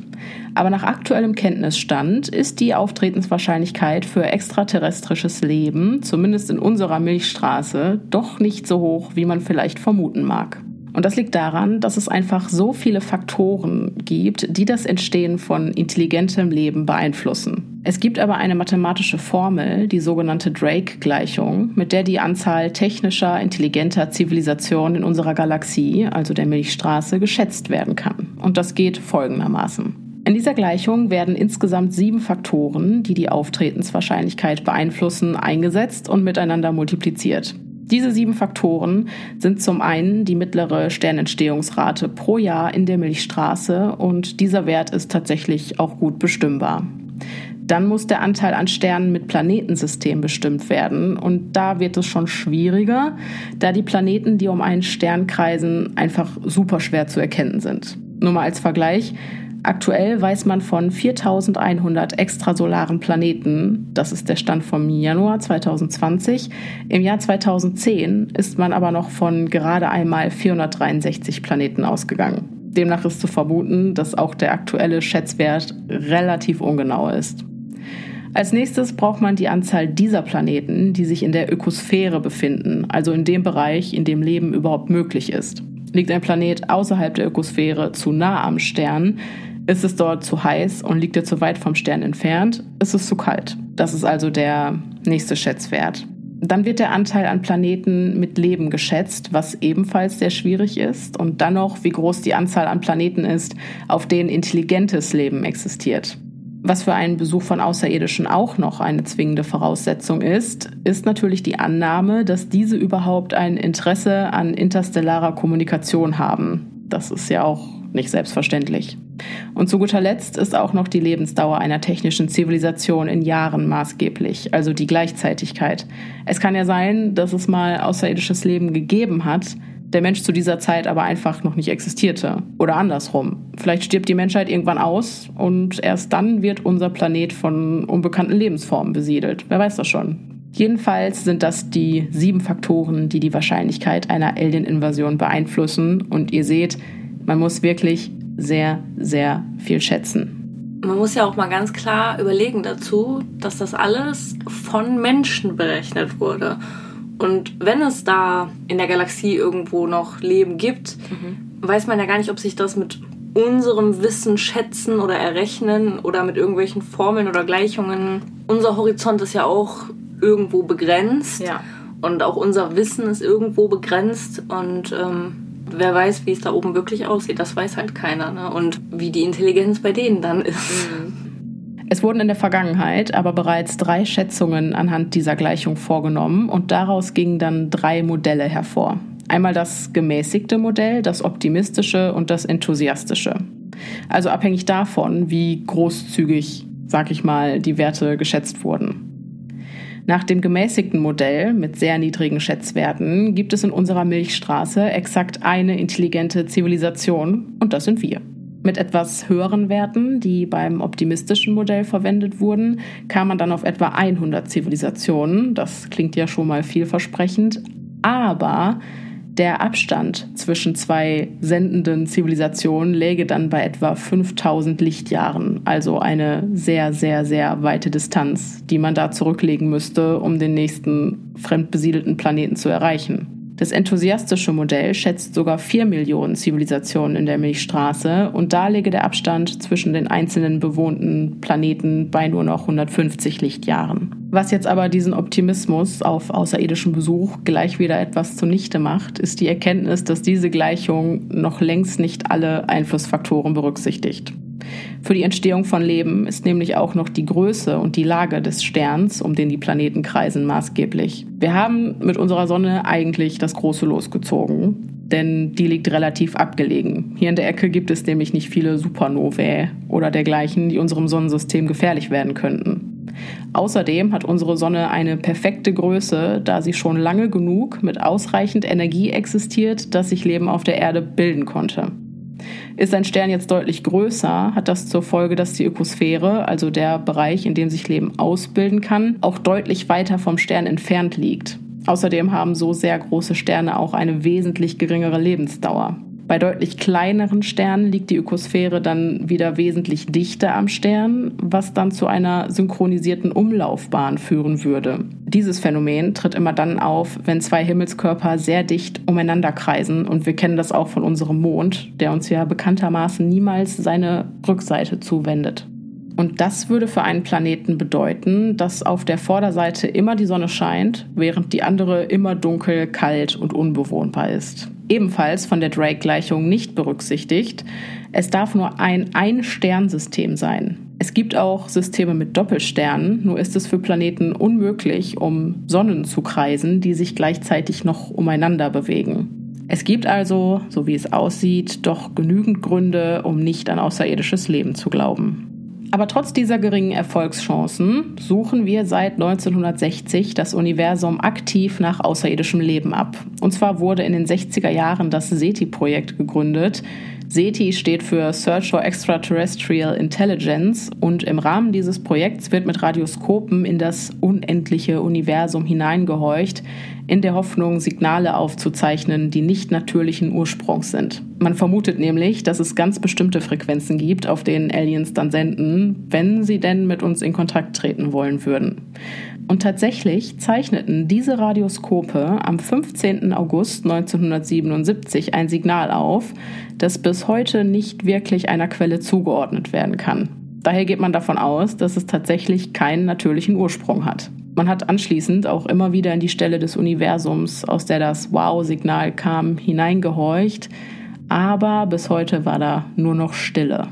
Aber nach aktuellem Kenntnisstand ist die Auftretenswahrscheinlichkeit für extraterrestrisches Leben, zumindest in unserer Milchstraße, doch nicht so hoch, wie man vielleicht vermuten mag. Und das liegt daran, dass es einfach so viele Faktoren gibt, die das Entstehen von intelligentem Leben beeinflussen. Es gibt aber eine mathematische Formel, die sogenannte Drake-Gleichung, mit der die Anzahl technischer, intelligenter Zivilisationen in unserer Galaxie, also der Milchstraße, geschätzt werden kann. Und das geht folgendermaßen. In dieser Gleichung werden insgesamt sieben Faktoren, die die Auftretenswahrscheinlichkeit beeinflussen, eingesetzt und miteinander multipliziert. Diese sieben Faktoren sind zum einen die mittlere Sternentstehungsrate pro Jahr in der Milchstraße und dieser Wert ist tatsächlich auch gut bestimmbar. Dann muss der Anteil an Sternen mit Planetensystem bestimmt werden. Und da wird es schon schwieriger, da die Planeten, die um einen Stern kreisen, einfach super schwer zu erkennen sind. Nur mal als Vergleich. Aktuell weiß man von 4100 extrasolaren Planeten. Das ist der Stand vom Januar 2020. Im Jahr 2010 ist man aber noch von gerade einmal 463 Planeten ausgegangen. Demnach ist zu vermuten, dass auch der aktuelle Schätzwert relativ ungenau ist. Als nächstes braucht man die Anzahl dieser Planeten, die sich in der Ökosphäre befinden, also in dem Bereich, in dem Leben überhaupt möglich ist. Liegt ein Planet außerhalb der Ökosphäre zu nah am Stern, ist es dort zu heiß und liegt er zu weit vom Stern entfernt, ist es zu kalt. Das ist also der nächste Schätzwert. Dann wird der Anteil an Planeten mit Leben geschätzt, was ebenfalls sehr schwierig ist. Und dann noch, wie groß die Anzahl an Planeten ist, auf denen intelligentes Leben existiert. Was für einen Besuch von Außerirdischen auch noch eine zwingende Voraussetzung ist, ist natürlich die Annahme, dass diese überhaupt ein Interesse an interstellarer Kommunikation haben. Das ist ja auch nicht selbstverständlich. Und zu guter Letzt ist auch noch die Lebensdauer einer technischen Zivilisation in Jahren maßgeblich, also die Gleichzeitigkeit. Es kann ja sein, dass es mal außerirdisches Leben gegeben hat, der Mensch zu dieser Zeit aber einfach noch nicht existierte. Oder andersrum. Vielleicht stirbt die Menschheit irgendwann aus und erst dann wird unser Planet von unbekannten Lebensformen besiedelt. Wer weiß das schon. Jedenfalls sind das die sieben Faktoren, die die Wahrscheinlichkeit einer Alien-Invasion beeinflussen. Und ihr seht, man muss wirklich sehr, sehr viel schätzen. Man muss ja auch mal ganz klar überlegen dazu, dass das alles von Menschen berechnet wurde. Und wenn es da in der Galaxie irgendwo noch Leben gibt, mhm. weiß man ja gar nicht, ob sich das mit unserem Wissen schätzen oder errechnen oder mit irgendwelchen Formeln oder Gleichungen. Unser Horizont ist ja auch irgendwo begrenzt. Ja. Und auch unser Wissen ist irgendwo begrenzt. Und ähm, wer weiß, wie es da oben wirklich aussieht, das weiß halt keiner. Ne? Und wie die Intelligenz bei denen dann ist. Mhm. Es wurden in der Vergangenheit aber bereits drei Schätzungen anhand dieser Gleichung vorgenommen und daraus gingen dann drei Modelle hervor. Einmal das gemäßigte Modell, das optimistische und das enthusiastische. Also abhängig davon, wie großzügig, sag ich mal, die Werte geschätzt wurden. Nach dem gemäßigten Modell mit sehr niedrigen Schätzwerten gibt es in unserer Milchstraße exakt eine intelligente Zivilisation und das sind wir. Mit etwas höheren Werten, die beim optimistischen Modell verwendet wurden, kam man dann auf etwa 100 Zivilisationen. Das klingt ja schon mal vielversprechend. Aber der Abstand zwischen zwei sendenden Zivilisationen läge dann bei etwa 5000 Lichtjahren, also eine sehr, sehr, sehr weite Distanz, die man da zurücklegen müsste, um den nächsten fremdbesiedelten Planeten zu erreichen. Das enthusiastische Modell schätzt sogar 4 Millionen Zivilisationen in der Milchstraße und da läge der Abstand zwischen den einzelnen bewohnten Planeten bei nur noch 150 Lichtjahren. Was jetzt aber diesen Optimismus auf außerirdischen Besuch gleich wieder etwas zunichte macht, ist die Erkenntnis, dass diese Gleichung noch längst nicht alle Einflussfaktoren berücksichtigt. Für die Entstehung von Leben ist nämlich auch noch die Größe und die Lage des Sterns, um den die Planeten kreisen, maßgeblich. Wir haben mit unserer Sonne eigentlich das große losgezogen, denn die liegt relativ abgelegen. Hier in der Ecke gibt es nämlich nicht viele Supernovae oder dergleichen, die unserem Sonnensystem gefährlich werden könnten. Außerdem hat unsere Sonne eine perfekte Größe, da sie schon lange genug mit ausreichend Energie existiert, dass sich Leben auf der Erde bilden konnte. Ist ein Stern jetzt deutlich größer, hat das zur Folge, dass die Ökosphäre, also der Bereich, in dem sich Leben ausbilden kann, auch deutlich weiter vom Stern entfernt liegt. Außerdem haben so sehr große Sterne auch eine wesentlich geringere Lebensdauer. Bei deutlich kleineren Sternen liegt die Ökosphäre dann wieder wesentlich dichter am Stern, was dann zu einer synchronisierten Umlaufbahn führen würde. Dieses Phänomen tritt immer dann auf, wenn zwei Himmelskörper sehr dicht umeinander kreisen und wir kennen das auch von unserem Mond, der uns ja bekanntermaßen niemals seine Rückseite zuwendet. Und das würde für einen Planeten bedeuten, dass auf der Vorderseite immer die Sonne scheint, während die andere immer dunkel, kalt und unbewohnbar ist. Ebenfalls von der Drake-Gleichung nicht berücksichtigt, es darf nur ein Ein-Sternsystem sein. Es gibt auch Systeme mit Doppelsternen, nur ist es für Planeten unmöglich, um Sonnen zu kreisen, die sich gleichzeitig noch umeinander bewegen. Es gibt also, so wie es aussieht, doch genügend Gründe, um nicht an außerirdisches Leben zu glauben. Aber trotz dieser geringen Erfolgschancen suchen wir seit 1960 das Universum aktiv nach außerirdischem Leben ab. Und zwar wurde in den 60er Jahren das SETI-Projekt gegründet, SETI steht für Search for Extraterrestrial Intelligence und im Rahmen dieses Projekts wird mit Radioskopen in das unendliche Universum hineingehorcht, in der Hoffnung, Signale aufzuzeichnen, die nicht natürlichen Ursprungs sind. Man vermutet nämlich, dass es ganz bestimmte Frequenzen gibt, auf denen Aliens dann senden, wenn sie denn mit uns in Kontakt treten wollen würden. Und tatsächlich zeichneten diese Radioskope am 15. August 1977 ein Signal auf, das bis heute nicht wirklich einer Quelle zugeordnet werden kann. Daher geht man davon aus, dass es tatsächlich keinen natürlichen Ursprung hat. Man hat anschließend auch immer wieder in die Stelle des Universums, aus der das Wow-Signal kam, hineingehorcht, aber bis heute war da nur noch Stille.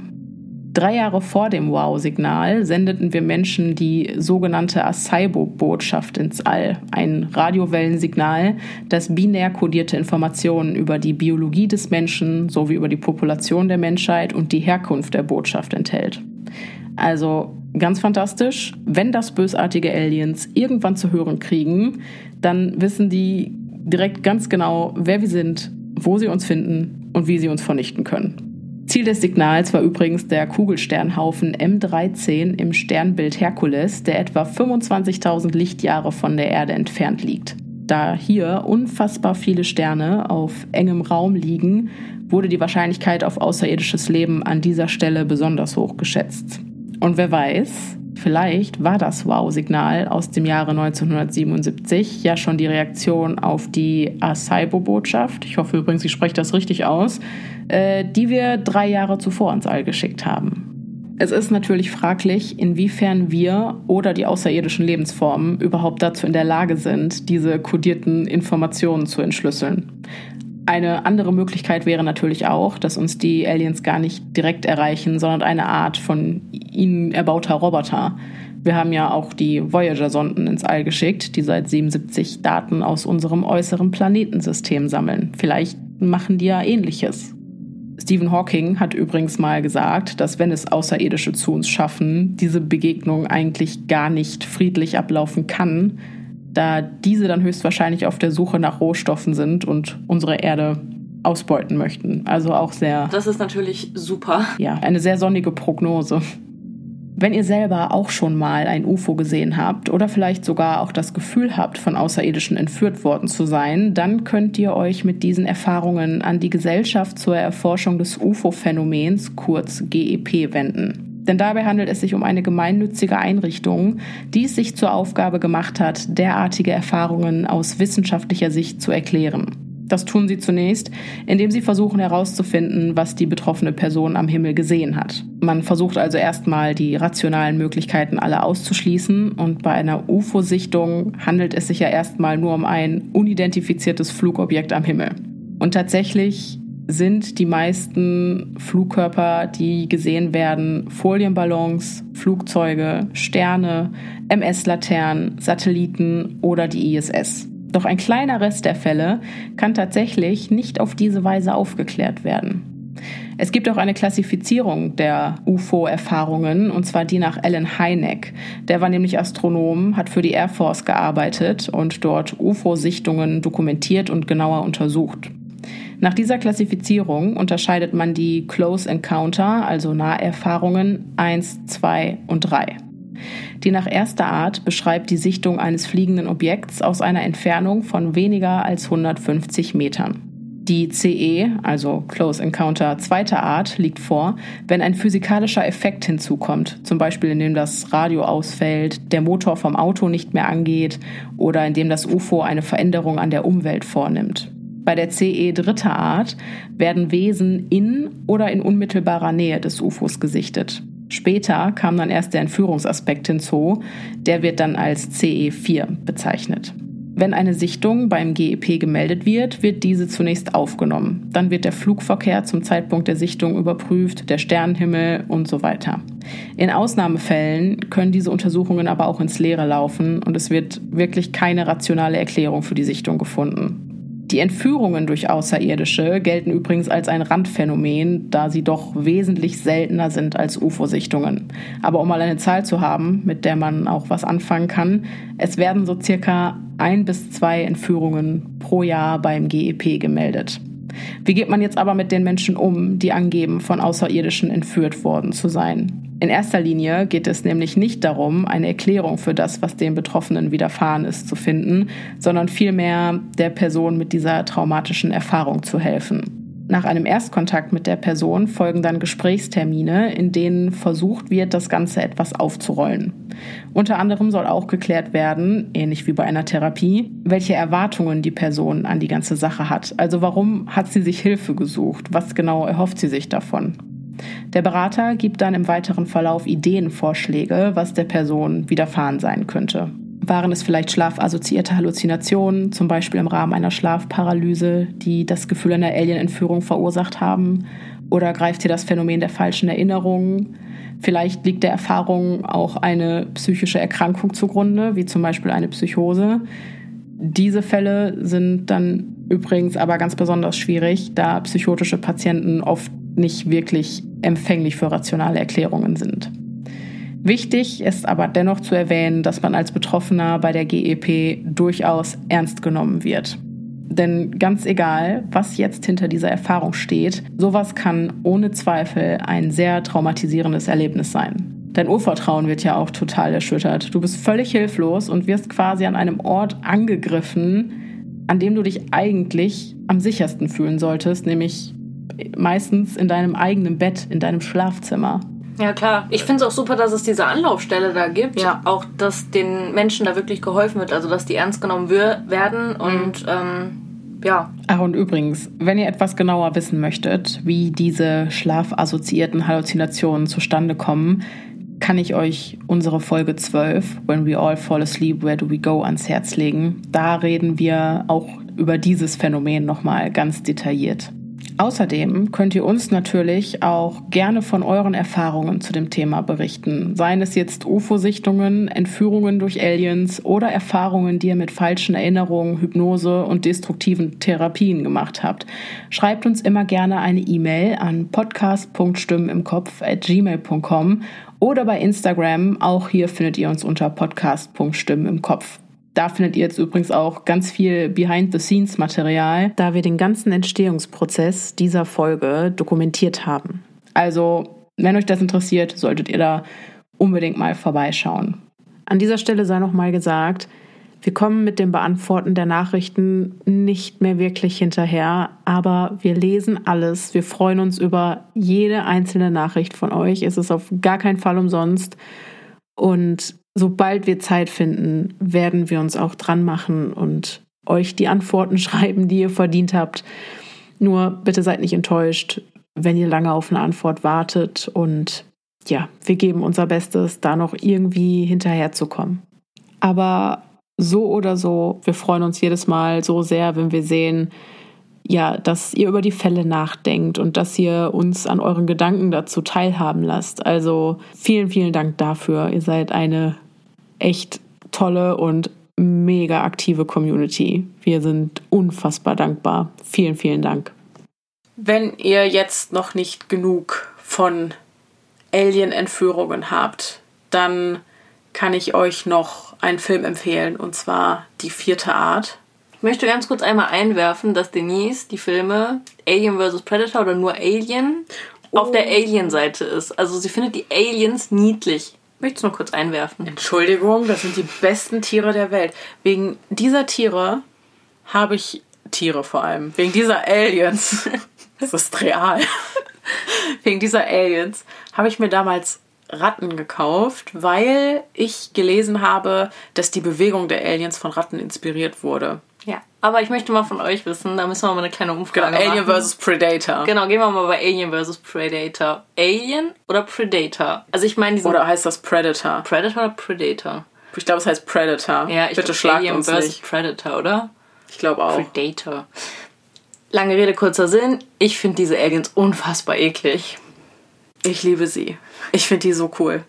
Drei Jahre vor dem Wow-Signal sendeten wir Menschen die sogenannte Acaibo-Botschaft ins All, ein Radiowellensignal, das binär kodierte Informationen über die Biologie des Menschen sowie über die Population der Menschheit und die Herkunft der Botschaft enthält. Also ganz fantastisch, wenn das bösartige Aliens irgendwann zu hören kriegen, dann wissen die direkt ganz genau, wer wir sind, wo sie uns finden und wie sie uns vernichten können. Ziel des Signals war übrigens der Kugelsternhaufen M13 im Sternbild Herkules, der etwa 25.000 Lichtjahre von der Erde entfernt liegt. Da hier unfassbar viele Sterne auf engem Raum liegen, wurde die Wahrscheinlichkeit auf außerirdisches Leben an dieser Stelle besonders hoch geschätzt. Und wer weiß, Vielleicht war das Wow-Signal aus dem Jahre 1977 ja schon die Reaktion auf die Acaibo-Botschaft, ich hoffe übrigens, ich spreche das richtig aus, äh, die wir drei Jahre zuvor ins All geschickt haben. Es ist natürlich fraglich, inwiefern wir oder die außerirdischen Lebensformen überhaupt dazu in der Lage sind, diese kodierten Informationen zu entschlüsseln. Eine andere Möglichkeit wäre natürlich auch, dass uns die Aliens gar nicht direkt erreichen, sondern eine Art von ihnen erbauter Roboter. Wir haben ja auch die Voyager-Sonden ins All geschickt, die seit 77 Daten aus unserem äußeren Planetensystem sammeln. Vielleicht machen die ja ähnliches. Stephen Hawking hat übrigens mal gesagt, dass wenn es Außerirdische zu uns schaffen, diese Begegnung eigentlich gar nicht friedlich ablaufen kann, da diese dann höchstwahrscheinlich auf der Suche nach Rohstoffen sind und unsere Erde ausbeuten möchten. Also auch sehr. Das ist natürlich super. Ja, eine sehr sonnige Prognose. Wenn ihr selber auch schon mal ein UFO gesehen habt oder vielleicht sogar auch das Gefühl habt, von Außerirdischen entführt worden zu sein, dann könnt ihr euch mit diesen Erfahrungen an die Gesellschaft zur Erforschung des UFO-Phänomens, kurz GEP, wenden. Denn dabei handelt es sich um eine gemeinnützige Einrichtung, die es sich zur Aufgabe gemacht hat, derartige Erfahrungen aus wissenschaftlicher Sicht zu erklären. Das tun sie zunächst, indem sie versuchen herauszufinden, was die betroffene Person am Himmel gesehen hat. Man versucht also erstmal die rationalen Möglichkeiten alle auszuschließen und bei einer UFO-Sichtung handelt es sich ja erstmal nur um ein unidentifiziertes Flugobjekt am Himmel. Und tatsächlich sind die meisten Flugkörper, die gesehen werden, Folienballons, Flugzeuge, Sterne, MS-Laternen, Satelliten oder die ISS. Doch ein kleiner Rest der Fälle kann tatsächlich nicht auf diese Weise aufgeklärt werden. Es gibt auch eine Klassifizierung der UFO-Erfahrungen, und zwar die nach Alan Hynek. Der war nämlich Astronom, hat für die Air Force gearbeitet und dort UFO-Sichtungen dokumentiert und genauer untersucht. Nach dieser Klassifizierung unterscheidet man die Close Encounter, also Naherfahrungen 1, 2 und 3. Die nach erster Art beschreibt die Sichtung eines fliegenden Objekts aus einer Entfernung von weniger als 150 Metern. Die CE, also Close Encounter zweiter Art, liegt vor, wenn ein physikalischer Effekt hinzukommt, zum Beispiel indem das Radio ausfällt, der Motor vom Auto nicht mehr angeht oder indem das UFO eine Veränderung an der Umwelt vornimmt. Bei der CE dritter Art werden Wesen in oder in unmittelbarer Nähe des UFOs gesichtet. Später kam dann erst der Entführungsaspekt hinzu, der wird dann als CE4 bezeichnet. Wenn eine Sichtung beim GEP gemeldet wird, wird diese zunächst aufgenommen. Dann wird der Flugverkehr zum Zeitpunkt der Sichtung überprüft, der Sternenhimmel und so weiter. In Ausnahmefällen können diese Untersuchungen aber auch ins Leere laufen und es wird wirklich keine rationale Erklärung für die Sichtung gefunden. Die Entführungen durch Außerirdische gelten übrigens als ein Randphänomen, da sie doch wesentlich seltener sind als UFO-Sichtungen. Aber um mal eine Zahl zu haben, mit der man auch was anfangen kann, es werden so circa ein bis zwei Entführungen pro Jahr beim GEP gemeldet. Wie geht man jetzt aber mit den Menschen um, die angeben, von Außerirdischen entführt worden zu sein? In erster Linie geht es nämlich nicht darum, eine Erklärung für das, was den Betroffenen widerfahren ist, zu finden, sondern vielmehr der Person mit dieser traumatischen Erfahrung zu helfen. Nach einem Erstkontakt mit der Person folgen dann Gesprächstermine, in denen versucht wird, das Ganze etwas aufzurollen. Unter anderem soll auch geklärt werden, ähnlich wie bei einer Therapie, welche Erwartungen die Person an die ganze Sache hat. Also warum hat sie sich Hilfe gesucht? Was genau erhofft sie sich davon? Der Berater gibt dann im weiteren Verlauf Ideenvorschläge, was der Person widerfahren sein könnte. Waren es vielleicht schlafassoziierte Halluzinationen, zum Beispiel im Rahmen einer Schlafparalyse, die das Gefühl einer Alienentführung verursacht haben? Oder greift hier das Phänomen der falschen Erinnerungen? Vielleicht liegt der Erfahrung auch eine psychische Erkrankung zugrunde, wie zum Beispiel eine Psychose. Diese Fälle sind dann übrigens aber ganz besonders schwierig, da psychotische Patienten oft nicht wirklich empfänglich für rationale Erklärungen sind. Wichtig ist aber dennoch zu erwähnen, dass man als Betroffener bei der GEP durchaus ernst genommen wird. Denn ganz egal, was jetzt hinter dieser Erfahrung steht, sowas kann ohne Zweifel ein sehr traumatisierendes Erlebnis sein. Dein Urvertrauen wird ja auch total erschüttert. Du bist völlig hilflos und wirst quasi an einem Ort angegriffen, an dem du dich eigentlich am sichersten fühlen solltest, nämlich meistens in deinem eigenen Bett, in deinem Schlafzimmer. Ja, klar. Ich finde es auch super, dass es diese Anlaufstelle da gibt. Ja. Auch, dass den Menschen da wirklich geholfen wird, also dass die ernst genommen werden und mhm. ähm, ja. Ach, und übrigens, wenn ihr etwas genauer wissen möchtet, wie diese schlafassoziierten Halluzinationen zustande kommen, kann ich euch unsere Folge 12, When We All Fall Asleep, Where Do We Go, ans Herz legen. Da reden wir auch über dieses Phänomen nochmal ganz detailliert. Außerdem könnt ihr uns natürlich auch gerne von euren Erfahrungen zu dem Thema berichten. Seien es jetzt UFO-Sichtungen, Entführungen durch Aliens oder Erfahrungen, die ihr mit falschen Erinnerungen, Hypnose und destruktiven Therapien gemacht habt. Schreibt uns immer gerne eine E-Mail an podcast.stimmenimkopf.gmail.com oder bei Instagram. Auch hier findet ihr uns unter podcast.stimmenimkopf. Da findet ihr jetzt übrigens auch ganz viel Behind-the-Scenes-Material, da wir den ganzen Entstehungsprozess dieser Folge dokumentiert haben. Also, wenn euch das interessiert, solltet ihr da unbedingt mal vorbeischauen. An dieser Stelle sei noch mal gesagt, wir kommen mit dem Beantworten der Nachrichten nicht mehr wirklich hinterher, aber wir lesen alles. Wir freuen uns über jede einzelne Nachricht von euch. Es ist auf gar keinen Fall umsonst. Und sobald wir Zeit finden, werden wir uns auch dran machen und euch die Antworten *laughs* schreiben, die ihr verdient habt. Nur bitte seid nicht enttäuscht, wenn ihr lange auf eine Antwort wartet und ja, wir geben unser Bestes, da noch irgendwie hinterherzukommen. Aber so oder so, wir freuen uns jedes Mal so sehr, wenn wir sehen, ja, dass ihr über die Fälle nachdenkt und dass ihr uns an euren Gedanken dazu teilhaben lasst. Also vielen, vielen Dank dafür. Ihr seid eine echt tolle und mega aktive Community. Wir sind unfassbar dankbar. Vielen, vielen Dank. Wenn ihr jetzt noch nicht genug von Alien-Entführungen habt, dann kann ich euch noch einen Film empfehlen, und zwar Die vierte Art. Ich möchte ganz kurz einmal einwerfen, dass Denise die Filme Alien vs. Predator oder nur Alien oh. auf der Alien-Seite ist. Also sie findet die Aliens niedlich. Möchtest du noch kurz einwerfen? Entschuldigung, das sind die besten Tiere der Welt. Wegen dieser Tiere habe ich Tiere vor allem. Wegen dieser Aliens. *laughs* das ist real. Wegen dieser Aliens habe ich mir damals Ratten gekauft, weil ich gelesen habe, dass die Bewegung der Aliens von Ratten inspiriert wurde. Ja, aber ich möchte mal von euch wissen, da müssen wir mal eine kleine Umfrage genau, Alien vs. Predator. Genau, gehen wir mal bei Alien vs. Predator. Alien oder Predator? Also ich meine Oder heißt das Predator? Predator oder Predator? Ich glaube, es heißt Predator. Ja, ich Bitte schlagt Alien uns vs. Nicht. Predator, oder? Ich glaube auch. Ich liebe sie. Ich finde die so cool.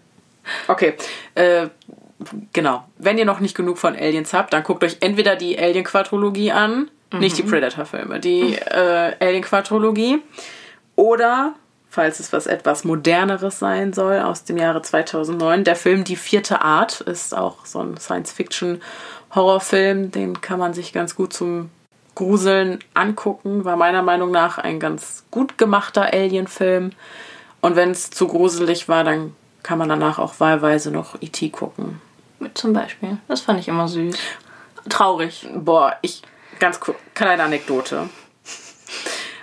Okay, äh, genau. Wenn ihr noch nicht genug von Aliens habt, dann guckt euch entweder die Alien-Quadrologie an, mhm. nicht die Predator-Filme, die äh, Alien-Quadrologie. Oder, falls es was etwas moderneres sein soll, aus dem Jahre 2009, der Film Die vierte Art ist auch so ein Science-Fiction-Horrorfilm. Den kann man sich ganz gut zum Gruseln angucken. War meiner Meinung nach ein ganz gut gemachter Alien-Film. Und wenn es zu gruselig war, dann kann man danach auch wahlweise noch E.T. gucken. Zum Beispiel. Das fand ich immer süß. Traurig. Boah, ich, ganz kurz, kleine Anekdote.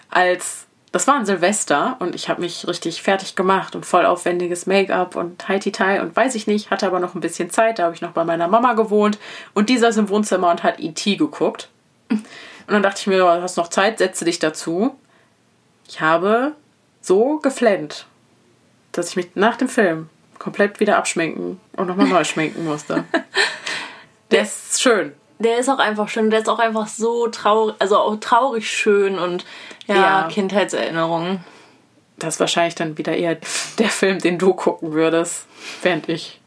Als, das war ein Silvester und ich habe mich richtig fertig gemacht und voll aufwendiges Make-up und Haiti-Tai und weiß ich nicht, hatte aber noch ein bisschen Zeit, da habe ich noch bei meiner Mama gewohnt und die saß im Wohnzimmer und hat E.T. geguckt. Und dann dachte ich mir, du hast noch Zeit, setze dich dazu. Ich habe so geflennt dass ich mich nach dem Film komplett wieder abschminken und nochmal neu schminken musste. *laughs* Der ist schön. Der ist auch einfach schön. Der ist auch einfach so traurig, also auch traurig schön und ja, ja. Kindheitserinnerungen. Das ist wahrscheinlich dann wieder eher der Film, den du gucken würdest, während ich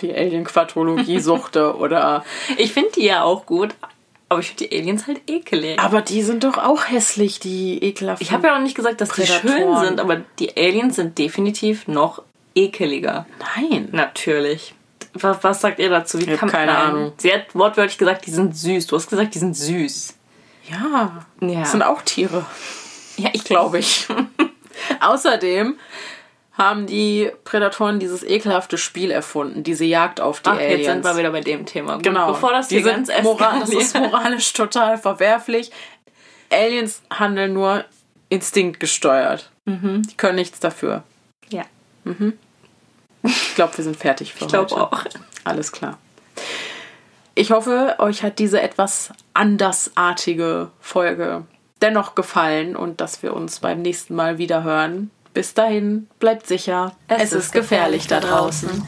die Alien-Quadrologie suchte *laughs* oder. Ich finde die ja auch gut, aber ich finde die Aliens halt ekelig. Aber die sind doch auch hässlich, die ekelhaften. Ich habe ja auch nicht gesagt, dass Prädatoren. die schön sind, aber die Aliens sind definitiv noch ekeliger. Nein. Natürlich. Was, was sagt ihr dazu? Wie ich habe keine nein. Ahnung. Sie hat wortwörtlich gesagt, die sind süß. Du hast gesagt, die sind süß. Ja. ja. Das sind auch Tiere. Ja, ich glaube ich. *laughs* Außerdem haben die Prädatoren dieses ekelhafte Spiel erfunden, diese Jagd auf die Ach, Aliens. Jetzt sind wir wieder bei dem Thema. Genau. Bevor das hier ganz moral, Das ist moralisch total verwerflich. Aliens handeln nur instinktgesteuert. Mhm. Die können nichts dafür. Ja. Mhm. Ich glaube, wir sind fertig für ich heute. Ich glaube auch. Alles klar. Ich hoffe, euch hat diese etwas andersartige Folge dennoch gefallen und dass wir uns beim nächsten Mal wieder hören. Bis dahin, bleibt sicher. Es, es ist gefährlich, gefährlich da draußen.